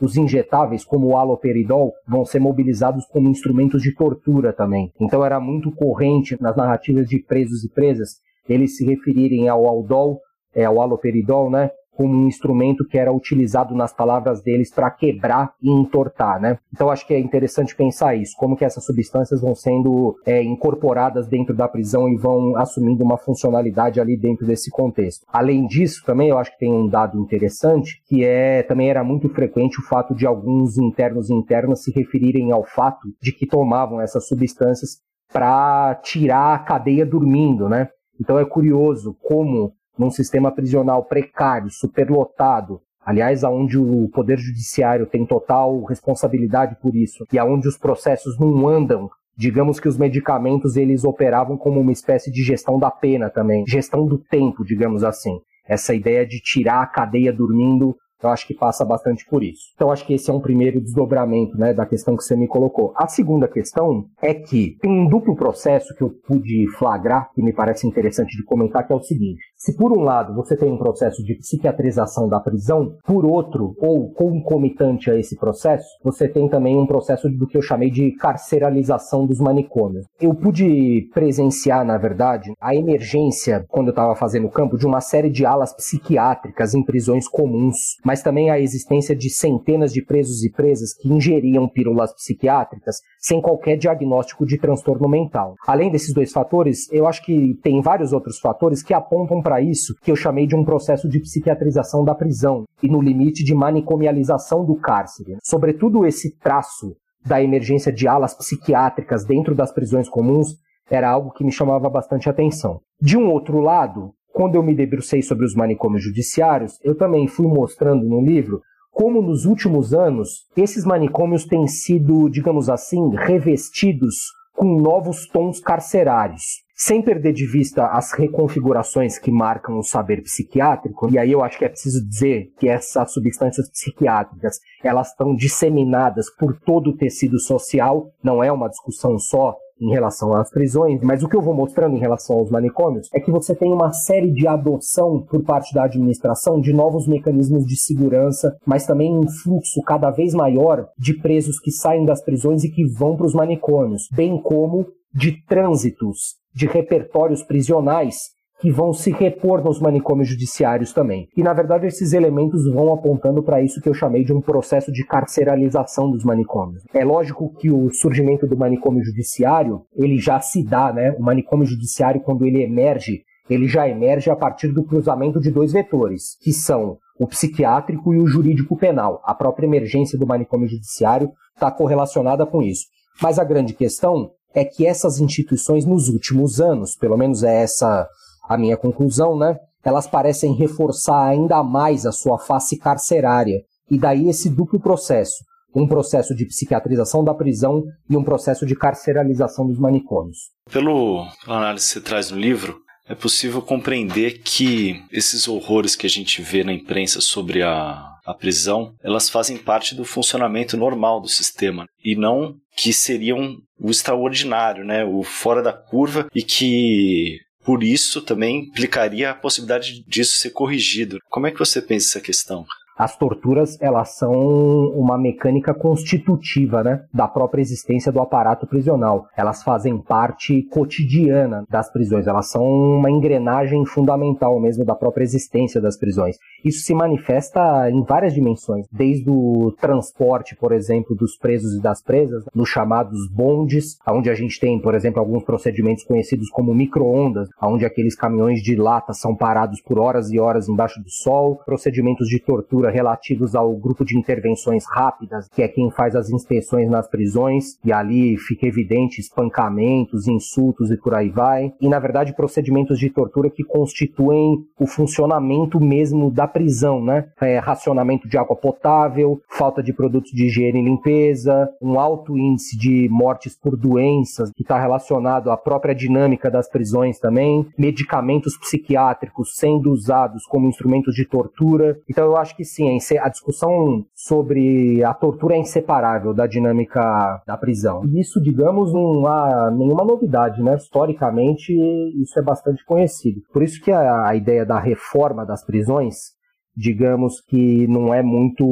os injetáveis, como o haloperidol, vão ser mobilizados como instrumentos de tortura também. Então era muito corrente nas narrativas de presos e presas eles se referirem ao aldol, é, ao haloperidol, né, como um instrumento que era utilizado nas palavras deles para quebrar e entortar, né? Então acho que é interessante pensar isso, como que essas substâncias vão sendo é, incorporadas dentro da prisão e vão assumindo uma funcionalidade ali dentro desse contexto. Além disso, também eu acho que tem um dado interessante, que é também era muito frequente o fato de alguns internos e internas se referirem ao fato de que tomavam essas substâncias para tirar a cadeia dormindo, né? Então é curioso como num sistema prisional precário, superlotado, aliás, aonde o poder judiciário tem total responsabilidade por isso e aonde os processos não andam digamos que os medicamentos eles operavam como uma espécie de gestão da pena também, gestão do tempo, digamos assim. Essa ideia de tirar a cadeia dormindo eu acho que passa bastante por isso. Então, acho que esse é um primeiro desdobramento né, da questão que você me colocou. A segunda questão é que tem um duplo processo que eu pude flagrar, que me parece interessante de comentar, que é o seguinte. Se por um lado você tem um processo de psiquiatrização da prisão, por outro, ou concomitante a esse processo, você tem também um processo do que eu chamei de carceralização dos manicômios. Eu pude presenciar, na verdade, a emergência, quando eu estava fazendo o campo, de uma série de alas psiquiátricas em prisões comuns mas também a existência de centenas de presos e presas que ingeriam pílulas psiquiátricas sem qualquer diagnóstico de transtorno mental. Além desses dois fatores, eu acho que tem vários outros fatores que apontam para isso, que eu chamei de um processo de psiquiatrização da prisão e no limite de manicomialização do cárcere. Sobretudo esse traço da emergência de alas psiquiátricas dentro das prisões comuns era algo que me chamava bastante atenção. De um outro lado, quando eu me debrucei sobre os manicômios judiciários, eu também fui mostrando no livro como nos últimos anos esses manicômios têm sido, digamos assim, revestidos com novos tons carcerários. Sem perder de vista as reconfigurações que marcam o saber psiquiátrico, e aí eu acho que é preciso dizer que essas substâncias psiquiátricas, elas estão disseminadas por todo o tecido social, não é uma discussão só em relação às prisões, mas o que eu vou mostrando em relação aos manicômios é que você tem uma série de adoção por parte da administração de novos mecanismos de segurança, mas também um fluxo cada vez maior de presos que saem das prisões e que vão para os manicômios, bem como de trânsitos de repertórios prisionais que vão se repor nos manicômios judiciários também. E na verdade esses elementos vão apontando para isso que eu chamei de um processo de carceralização dos manicômios. É lógico que o surgimento do manicômio judiciário, ele já se dá, né? O manicômio judiciário quando ele emerge, ele já emerge a partir do cruzamento de dois vetores, que são o psiquiátrico e o jurídico penal. A própria emergência do manicômio judiciário está correlacionada com isso. Mas a grande questão é que essas instituições nos últimos anos, pelo menos é essa a minha conclusão, né? Elas parecem reforçar ainda mais a sua face carcerária. E daí esse duplo processo. Um processo de psiquiatrização da prisão e um processo de carceralização dos manicômios. Pelo análise que você traz no livro, é possível compreender que esses horrores que a gente vê na imprensa sobre a, a prisão, elas fazem parte do funcionamento normal do sistema e não que seriam o extraordinário, né, o fora da curva e que por isso também implicaria a possibilidade disso ser corrigido. Como é que você pensa essa questão? As torturas elas são uma mecânica constitutiva né, da própria existência do aparato prisional. Elas fazem parte cotidiana das prisões, elas são uma engrenagem fundamental mesmo da própria existência das prisões. Isso se manifesta em várias dimensões, desde o transporte, por exemplo, dos presos e das presas, nos chamados bondes, onde a gente tem, por exemplo, alguns procedimentos conhecidos como micro-ondas, onde aqueles caminhões de lata são parados por horas e horas embaixo do sol, procedimentos de tortura relativos ao grupo de intervenções rápidas, que é quem faz as inspeções nas prisões, e ali fica evidente espancamentos, insultos e por aí vai. E na verdade, procedimentos de tortura que constituem o funcionamento mesmo da prisão, né? É, racionamento de água potável, falta de produtos de higiene e limpeza, um alto índice de mortes por doenças, que está relacionado à própria dinâmica das prisões também, medicamentos psiquiátricos sendo usados como instrumentos de tortura. Então eu acho que sim, a discussão sobre a tortura é inseparável da dinâmica da prisão. E isso, digamos, não há nenhuma novidade, né? Historicamente, isso é bastante conhecido. Por isso que a, a ideia da reforma das prisões digamos que não é muito,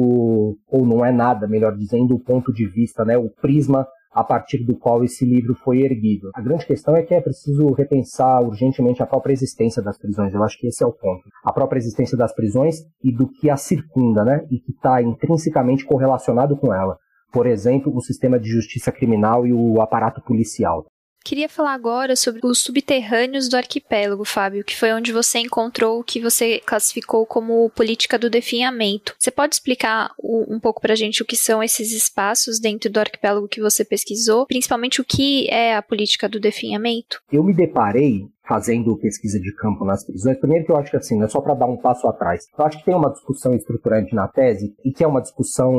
ou não é nada, melhor dizendo, o ponto de vista, né, o prisma a partir do qual esse livro foi erguido. A grande questão é que é preciso repensar urgentemente a própria existência das prisões. Eu acho que esse é o ponto. A própria existência das prisões e do que a circunda, né? E que está intrinsecamente correlacionado com ela. Por exemplo, o sistema de justiça criminal e o aparato policial. Queria falar agora sobre os subterrâneos do arquipélago, Fábio, que foi onde você encontrou o que você classificou como política do definhamento. Você pode explicar um pouco pra gente o que são esses espaços dentro do arquipélago que você pesquisou, principalmente o que é a política do definhamento? Eu me deparei fazendo pesquisa de campo nas prisões, primeiro que eu acho que assim, não é só para dar um passo atrás. Eu acho que tem uma discussão estruturante na tese e que é uma discussão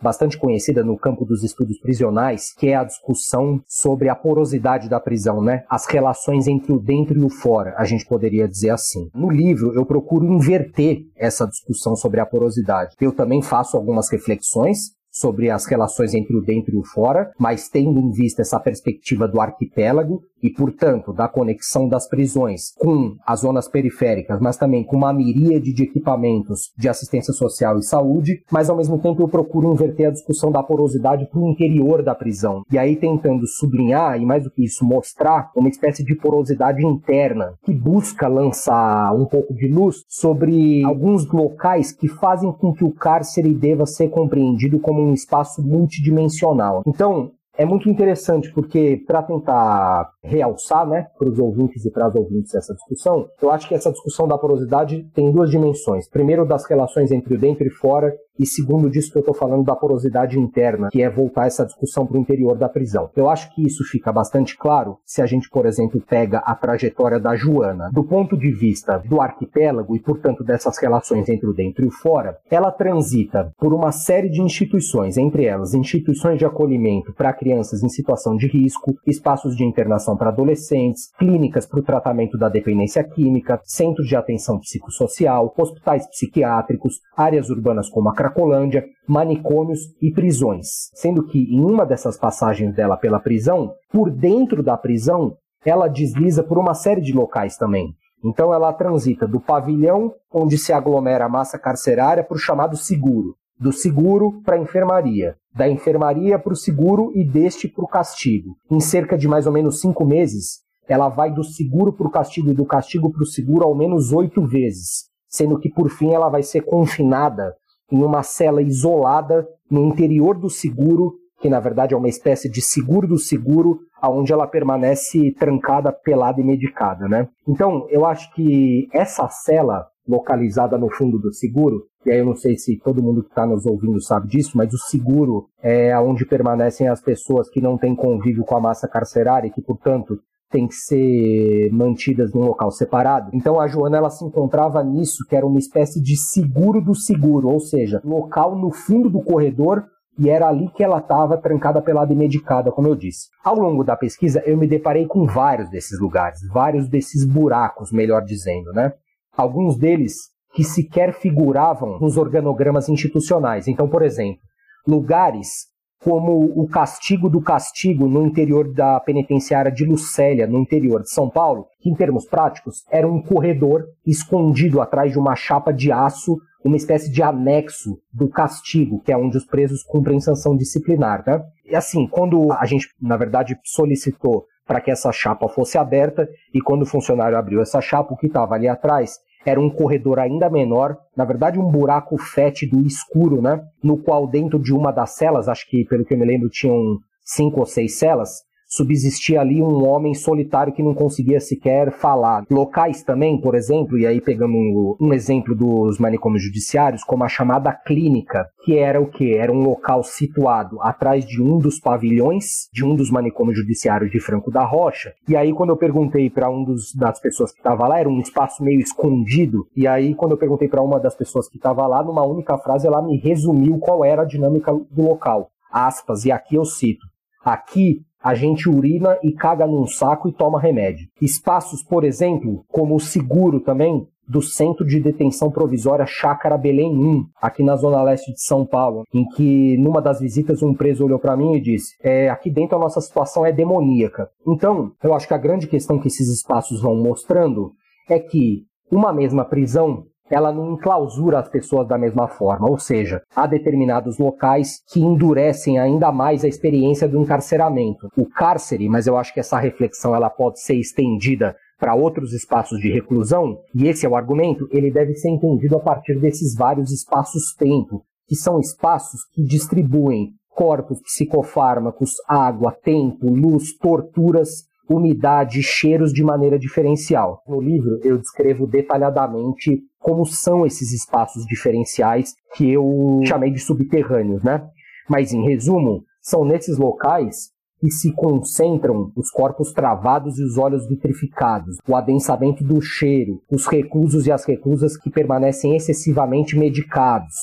bastante conhecida no campo dos estudos prisionais, que é a discussão sobre a porosidade da prisão, né? As relações entre o dentro e o fora, a gente poderia dizer assim. No livro eu procuro inverter essa discussão sobre a porosidade. Eu também faço algumas reflexões sobre as relações entre o dentro e o fora, mas tendo em vista essa perspectiva do arquipélago e, portanto, da conexão das prisões com as zonas periféricas, mas também com uma miríade de equipamentos de assistência social e saúde, mas ao mesmo tempo eu procuro inverter a discussão da porosidade para o interior da prisão. E aí tentando sublinhar, e mais do que isso, mostrar uma espécie de porosidade interna que busca lançar um pouco de luz sobre alguns locais que fazem com que o cárcere deva ser compreendido como um espaço multidimensional. Então, é muito interessante porque, para tentar realçar né, para os ouvintes e para as ouvintes essa discussão, eu acho que essa discussão da porosidade tem duas dimensões. Primeiro, das relações entre o dentro e fora, e segundo disso que eu estou falando da porosidade interna, que é voltar essa discussão para o interior da prisão. Eu acho que isso fica bastante claro se a gente, por exemplo, pega a trajetória da Joana. Do ponto de vista do arquipélago e, portanto, dessas relações entre o dentro e o fora, ela transita por uma série de instituições, entre elas instituições de acolhimento para crianças em situação de risco, espaços de internação para adolescentes, clínicas para o tratamento da dependência química, centros de atenção psicossocial, hospitais psiquiátricos, áreas urbanas como a Cracolândia, manicômios e prisões. Sendo que em uma dessas passagens dela pela prisão, por dentro da prisão, ela desliza por uma série de locais também. Então ela transita do pavilhão onde se aglomera a massa carcerária para o chamado seguro, do seguro para a enfermaria, da enfermaria para o seguro e deste para o castigo. Em cerca de mais ou menos cinco meses, ela vai do seguro para o castigo e do castigo para o seguro ao menos oito vezes, sendo que por fim ela vai ser confinada em uma cela isolada no interior do seguro, que na verdade é uma espécie de seguro do seguro, aonde ela permanece trancada, pelada e medicada, né? Então, eu acho que essa cela localizada no fundo do seguro, e aí eu não sei se todo mundo que está nos ouvindo sabe disso, mas o seguro é onde permanecem as pessoas que não têm convívio com a massa carcerária e que, portanto, têm que ser mantidas num local separado. Então a Joana ela se encontrava nisso, que era uma espécie de seguro do seguro, ou seja, local no fundo do corredor e era ali que ela estava trancada, pelada e medicada, como eu disse. Ao longo da pesquisa, eu me deparei com vários desses lugares, vários desses buracos, melhor dizendo, né? Alguns deles que sequer figuravam nos organogramas institucionais. Então, por exemplo, lugares como o castigo do castigo no interior da penitenciária de Lucélia, no interior de São Paulo, que em termos práticos era um corredor escondido atrás de uma chapa de aço, uma espécie de anexo do castigo, que é onde os presos cumprem sanção disciplinar. Né? E assim, quando a gente, na verdade, solicitou para que essa chapa fosse aberta, e quando o funcionário abriu essa chapa, o que estava ali atrás era um corredor ainda menor, na verdade um buraco fétido escuro, né? No qual dentro de uma das celas, acho que pelo que eu me lembro tinham cinco ou seis celas, subsistia ali um homem solitário que não conseguia sequer falar. Locais também, por exemplo, e aí pegando um, um exemplo dos manicômios judiciários, como a chamada clínica, que era o que? Era um local situado atrás de um dos pavilhões de um dos manicômios judiciários de Franco da Rocha. E aí, quando eu perguntei para um dos, das pessoas que estava lá, era um espaço meio escondido. E aí, quando eu perguntei para uma das pessoas que estava lá, numa única frase, ela me resumiu qual era a dinâmica do local. Aspas, e aqui eu cito. Aqui a gente urina e caga num saco e toma remédio. Espaços, por exemplo, como o seguro também, do Centro de Detenção Provisória Chácara Belém 1, aqui na zona leste de São Paulo, em que numa das visitas um preso olhou para mim e disse: é, aqui dentro a nossa situação é demoníaca. Então, eu acho que a grande questão que esses espaços vão mostrando é que uma mesma prisão ela não enclausura as pessoas da mesma forma, ou seja, há determinados locais que endurecem ainda mais a experiência do encarceramento. O cárcere, mas eu acho que essa reflexão ela pode ser estendida para outros espaços de reclusão, e esse é o argumento, ele deve ser entendido a partir desses vários espaços-tempo, que são espaços que distribuem corpos psicofármacos, água, tempo, luz, torturas umidade, cheiros de maneira diferencial. No livro eu descrevo detalhadamente como são esses espaços diferenciais que eu chamei de subterrâneos, né? Mas em resumo, são nesses locais que se concentram os corpos travados e os olhos vitrificados, o adensamento do cheiro, os reclusos e as reclusas que permanecem excessivamente medicados,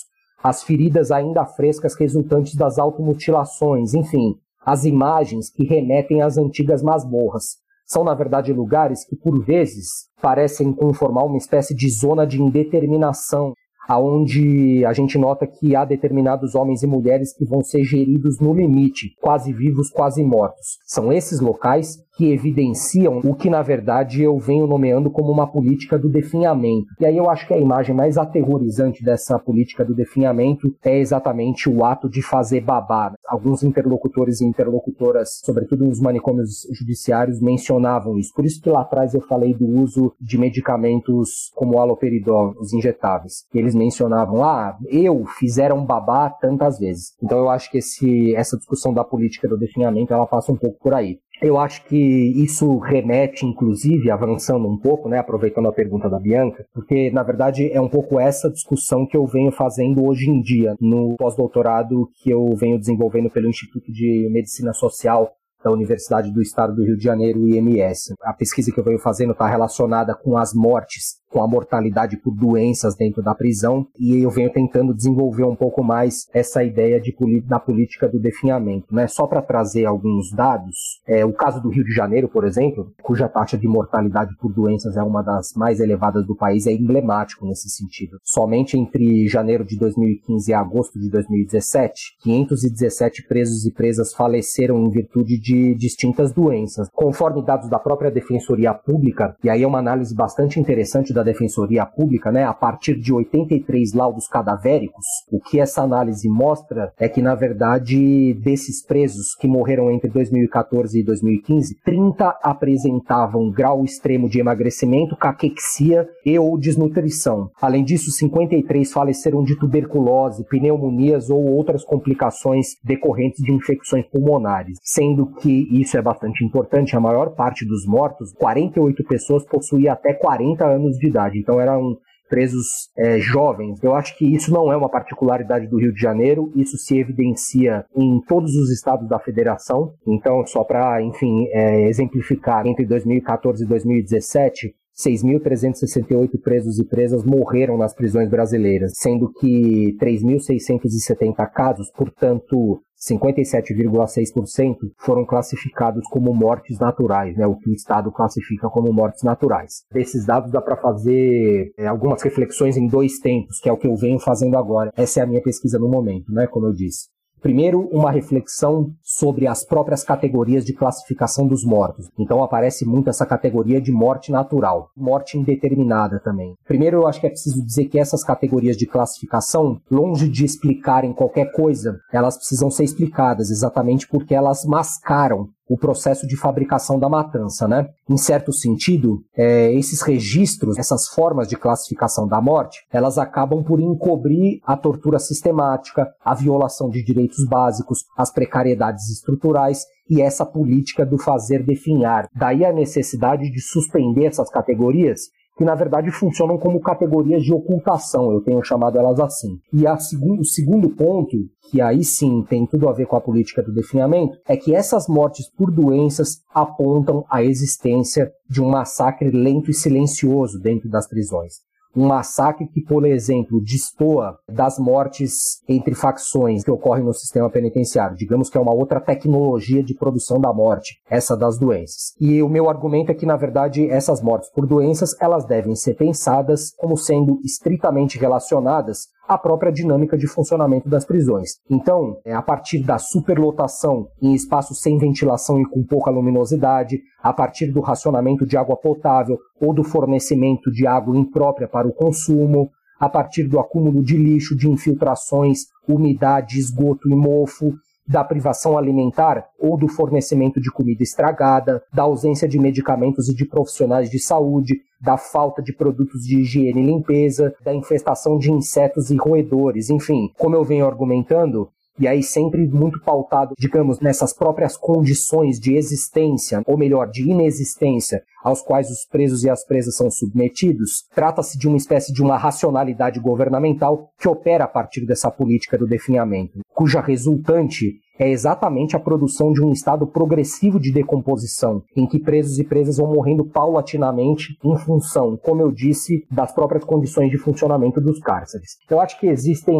as feridas ainda frescas resultantes das automutilações, enfim, as imagens que remetem às antigas masmorras. São, na verdade, lugares que, por vezes, parecem conformar uma espécie de zona de indeterminação, aonde a gente nota que há determinados homens e mulheres que vão ser geridos no limite, quase vivos, quase mortos. São esses locais que evidenciam o que na verdade eu venho nomeando como uma política do definhamento. E aí eu acho que a imagem mais aterrorizante dessa política do definhamento é exatamente o ato de fazer babá. Alguns interlocutores e interlocutoras, sobretudo nos manicômios judiciários, mencionavam isso. Por isso que lá atrás eu falei do uso de medicamentos como o aloperidol, os injetáveis. E eles mencionavam, ah, eu fizeram babá tantas vezes. Então eu acho que esse, essa discussão da política do definhamento ela passa um pouco por aí. Eu acho que isso remete, inclusive, avançando um pouco, né, aproveitando a pergunta da Bianca, porque, na verdade, é um pouco essa discussão que eu venho fazendo hoje em dia, no pós-doutorado que eu venho desenvolvendo pelo Instituto de Medicina Social da Universidade do Estado do Rio de Janeiro, IMS. A pesquisa que eu venho fazendo está relacionada com as mortes com a mortalidade por doenças dentro da prisão, e eu venho tentando desenvolver um pouco mais essa ideia de, da política do definhamento. Né? Só para trazer alguns dados, é, o caso do Rio de Janeiro, por exemplo, cuja taxa de mortalidade por doenças é uma das mais elevadas do país, é emblemático nesse sentido. Somente entre janeiro de 2015 e agosto de 2017, 517 presos e presas faleceram em virtude de distintas doenças. Conforme dados da própria Defensoria Pública, e aí é uma análise bastante interessante da Defensoria Pública, né, a partir de 83 laudos cadavéricos, o que essa análise mostra é que, na verdade, desses presos que morreram entre 2014 e 2015, 30 apresentavam grau extremo de emagrecimento, caquexia e ou desnutrição. Além disso, 53 faleceram de tuberculose, pneumonias ou outras complicações decorrentes de infecções pulmonares, sendo que isso é bastante importante, a maior parte dos mortos, 48 pessoas possuíam até 40 anos de idade, então eram presos é, jovens. Eu acho que isso não é uma particularidade do Rio de Janeiro, isso se evidencia em todos os estados da federação. Então, só para, enfim, é, exemplificar, entre 2014 e 2017, 6.368 presos e presas morreram nas prisões brasileiras, sendo que 3.670 casos, portanto, 57,6% foram classificados como mortes naturais, né, o que o Estado classifica como mortes naturais. Desses dados dá para fazer é, algumas reflexões em dois tempos, que é o que eu venho fazendo agora. Essa é a minha pesquisa no momento, né, como eu disse. Primeiro, uma reflexão sobre as próprias categorias de classificação dos mortos. Então aparece muito essa categoria de morte natural, morte indeterminada também. Primeiro, eu acho que é preciso dizer que essas categorias de classificação, longe de explicarem qualquer coisa, elas precisam ser explicadas exatamente porque elas mascaram o processo de fabricação da matança, né? Em certo sentido, é, esses registros, essas formas de classificação da morte, elas acabam por encobrir a tortura sistemática, a violação de direitos básicos, as precariedades estruturais e essa política do fazer definhar. Daí a necessidade de suspender essas categorias que na verdade funcionam como categorias de ocultação, eu tenho chamado elas assim. E a segundo, o segundo ponto, que aí sim tem tudo a ver com a política do definhamento, é que essas mortes por doenças apontam a existência de um massacre lento e silencioso dentro das prisões um massacre que, por exemplo, destoa das mortes entre facções que ocorrem no sistema penitenciário. Digamos que é uma outra tecnologia de produção da morte, essa das doenças. E o meu argumento é que, na verdade, essas mortes por doenças, elas devem ser pensadas como sendo estritamente relacionadas a própria dinâmica de funcionamento das prisões. Então, é, a partir da superlotação em espaços sem ventilação e com pouca luminosidade, a partir do racionamento de água potável ou do fornecimento de água imprópria para o consumo, a partir do acúmulo de lixo, de infiltrações, umidade, esgoto e mofo, da privação alimentar ou do fornecimento de comida estragada, da ausência de medicamentos e de profissionais de saúde, da falta de produtos de higiene e limpeza, da infestação de insetos e roedores, enfim, como eu venho argumentando, e aí sempre muito pautado, digamos, nessas próprias condições de existência, ou melhor, de inexistência, aos quais os presos e as presas são submetidos, trata-se de uma espécie de uma racionalidade governamental que opera a partir dessa política do definhamento, cuja resultante é exatamente a produção de um estado progressivo de decomposição, em que presos e presas vão morrendo paulatinamente em função, como eu disse, das próprias condições de funcionamento dos cárceres. Eu acho que existem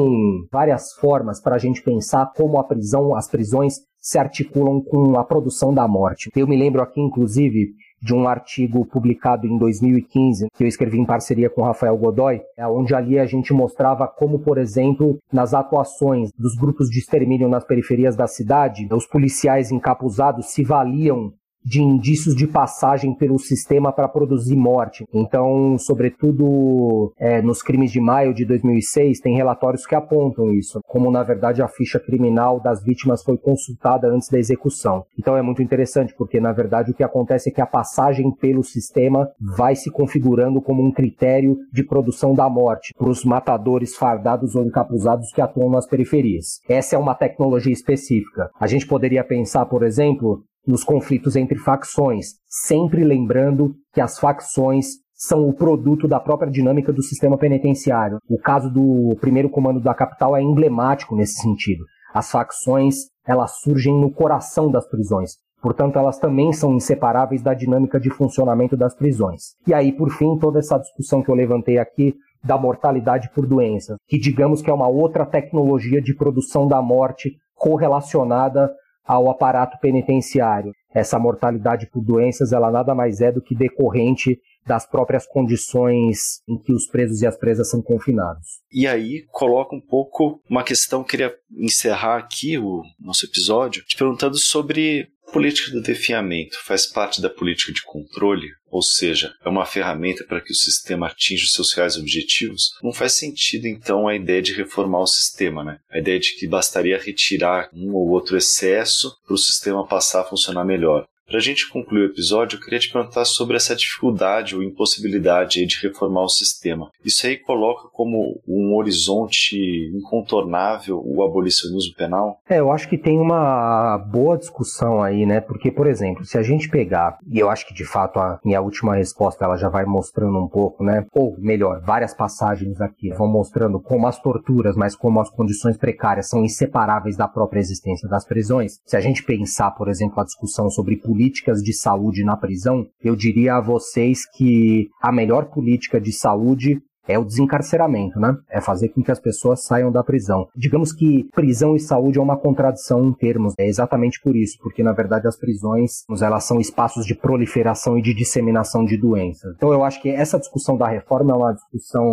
várias formas para a gente pensar como a prisão, as prisões se articulam com a produção da morte. Eu me lembro aqui, inclusive, de um artigo publicado em 2015, que eu escrevi em parceria com Rafael Godoy, é onde ali a gente mostrava como, por exemplo, nas atuações dos grupos de extermínio nas periferias da cidade, os policiais encapuzados se valiam de indícios de passagem pelo sistema para produzir morte. Então, sobretudo é, nos crimes de maio de 2006, tem relatórios que apontam isso, como na verdade a ficha criminal das vítimas foi consultada antes da execução. Então é muito interessante, porque na verdade o que acontece é que a passagem pelo sistema vai se configurando como um critério de produção da morte para os matadores fardados ou encapuzados que atuam nas periferias. Essa é uma tecnologia específica. A gente poderia pensar, por exemplo, nos conflitos entre facções, sempre lembrando que as facções são o produto da própria dinâmica do sistema penitenciário. O caso do primeiro comando da capital é emblemático nesse sentido. As facções, elas surgem no coração das prisões. Portanto, elas também são inseparáveis da dinâmica de funcionamento das prisões. E aí, por fim, toda essa discussão que eu levantei aqui da mortalidade por doenças, que digamos que é uma outra tecnologia de produção da morte correlacionada ao aparato penitenciário. Essa mortalidade por doenças, ela nada mais é do que decorrente das próprias condições em que os presos e as presas são confinados. E aí coloca um pouco uma questão, queria encerrar aqui o nosso episódio, te perguntando sobre política do defiamento faz parte da política de controle, ou seja, é uma ferramenta para que o sistema atinja os seus reais objetivos, não faz sentido então a ideia de reformar o sistema, né? A ideia de que bastaria retirar um ou outro excesso para o sistema passar a funcionar melhor. Para a gente concluir o episódio, eu queria te perguntar sobre essa dificuldade ou impossibilidade de reformar o sistema. Isso aí coloca como um horizonte incontornável o abolicionismo penal? É, eu acho que tem uma boa discussão aí, né? Porque, por exemplo, se a gente pegar, e eu acho que de fato a minha última resposta ela já vai mostrando um pouco, né? Ou melhor, várias passagens aqui vão mostrando como as torturas, mas como as condições precárias são inseparáveis da própria existência das prisões. Se a gente pensar, por exemplo, a discussão sobre política políticas de saúde na prisão, eu diria a vocês que a melhor política de saúde é o desencarceramento, né? É fazer com que as pessoas saiam da prisão. Digamos que prisão e saúde é uma contradição em termos. É exatamente por isso, porque na verdade as prisões elas são espaços de proliferação e de disseminação de doenças. Então eu acho que essa discussão da reforma é uma discussão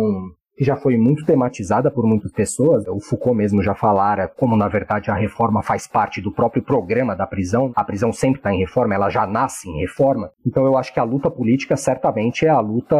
que já foi muito tematizada por muitas pessoas. O Foucault mesmo já falara como, na verdade, a reforma faz parte do próprio programa da prisão. A prisão sempre está em reforma, ela já nasce em reforma. Então eu acho que a luta política certamente é a luta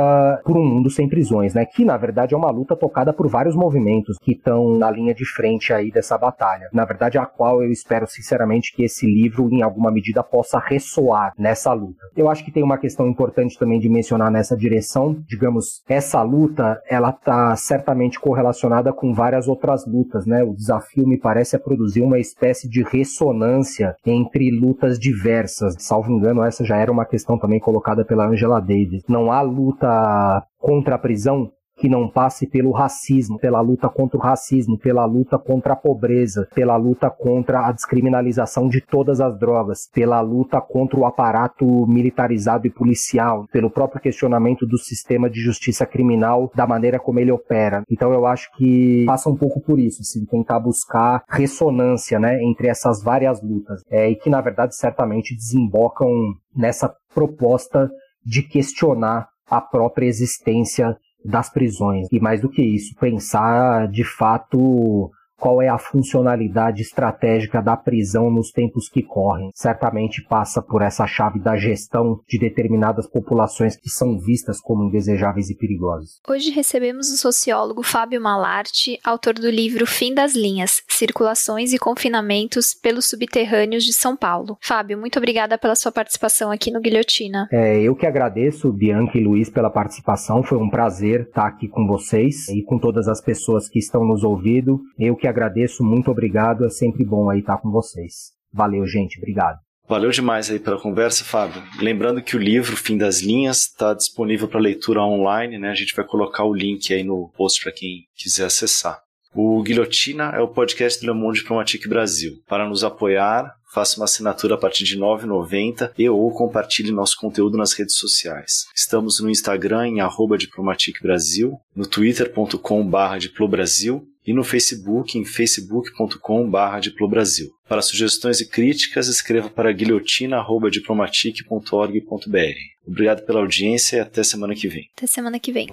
por um mundo sem prisões, né? Que, na verdade, é uma luta tocada por vários movimentos que estão na linha de frente aí dessa batalha. Na verdade, a qual eu espero sinceramente que esse livro, em alguma medida, possa ressoar nessa luta. Eu acho que tem uma questão importante também de mencionar nessa direção. Digamos, essa luta, ela certamente correlacionada com várias outras lutas, né? O desafio me parece é produzir uma espécie de ressonância entre lutas diversas. Salvo engano, essa já era uma questão também colocada pela Angela Davis. Não há luta contra a prisão que não passe pelo racismo, pela luta contra o racismo, pela luta contra a pobreza, pela luta contra a descriminalização de todas as drogas, pela luta contra o aparato militarizado e policial, pelo próprio questionamento do sistema de justiça criminal, da maneira como ele opera. Então eu acho que passa um pouco por isso, assim, tentar buscar ressonância, né, entre essas várias lutas, é, e que na verdade certamente desembocam nessa proposta de questionar a própria existência das prisões. E mais do que isso, pensar de fato qual é a funcionalidade estratégica da prisão nos tempos que correm. Certamente passa por essa chave da gestão de determinadas populações que são vistas como indesejáveis e perigosas. Hoje recebemos o sociólogo Fábio Malarte, autor do livro Fim das Linhas: Circulações e Confinamentos pelos Subterrâneos de São Paulo. Fábio, muito obrigada pela sua participação aqui no Guilhotina. É, eu que agradeço, Bianca e Luiz, pela participação. Foi um prazer estar aqui com vocês e com todas as pessoas que estão nos ouvindo. Eu que agradeço, muito obrigado. É sempre bom aí estar com vocês. Valeu, gente. Obrigado. Valeu demais aí pela conversa, Fábio. Lembrando que o livro Fim das Linhas está disponível para leitura online, né? A gente vai colocar o link aí no post para quem quiser acessar. O Guilhotina é o podcast do Le Monde Diplomatique Brasil. Para nos apoiar, faça uma assinatura a partir de R$ 9,90 e ou compartilhe nosso conteúdo nas redes sociais. Estamos no Instagram em arroba Brasil, no twitter.com.br diplobrasil e no Facebook em facebook.com.br diplobrasil. Para sugestões e críticas, escreva para guilhotina.diplomatique.org.br. Obrigado pela audiência e até semana que vem. Até semana que vem.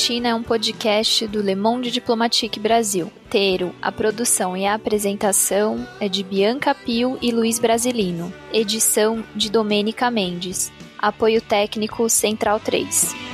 Latina é um podcast do Le Monde Diplomatique Brasil. Teiro, a produção e a apresentação é de Bianca Pio e Luiz Brasilino. Edição de Domênica Mendes. Apoio técnico Central 3.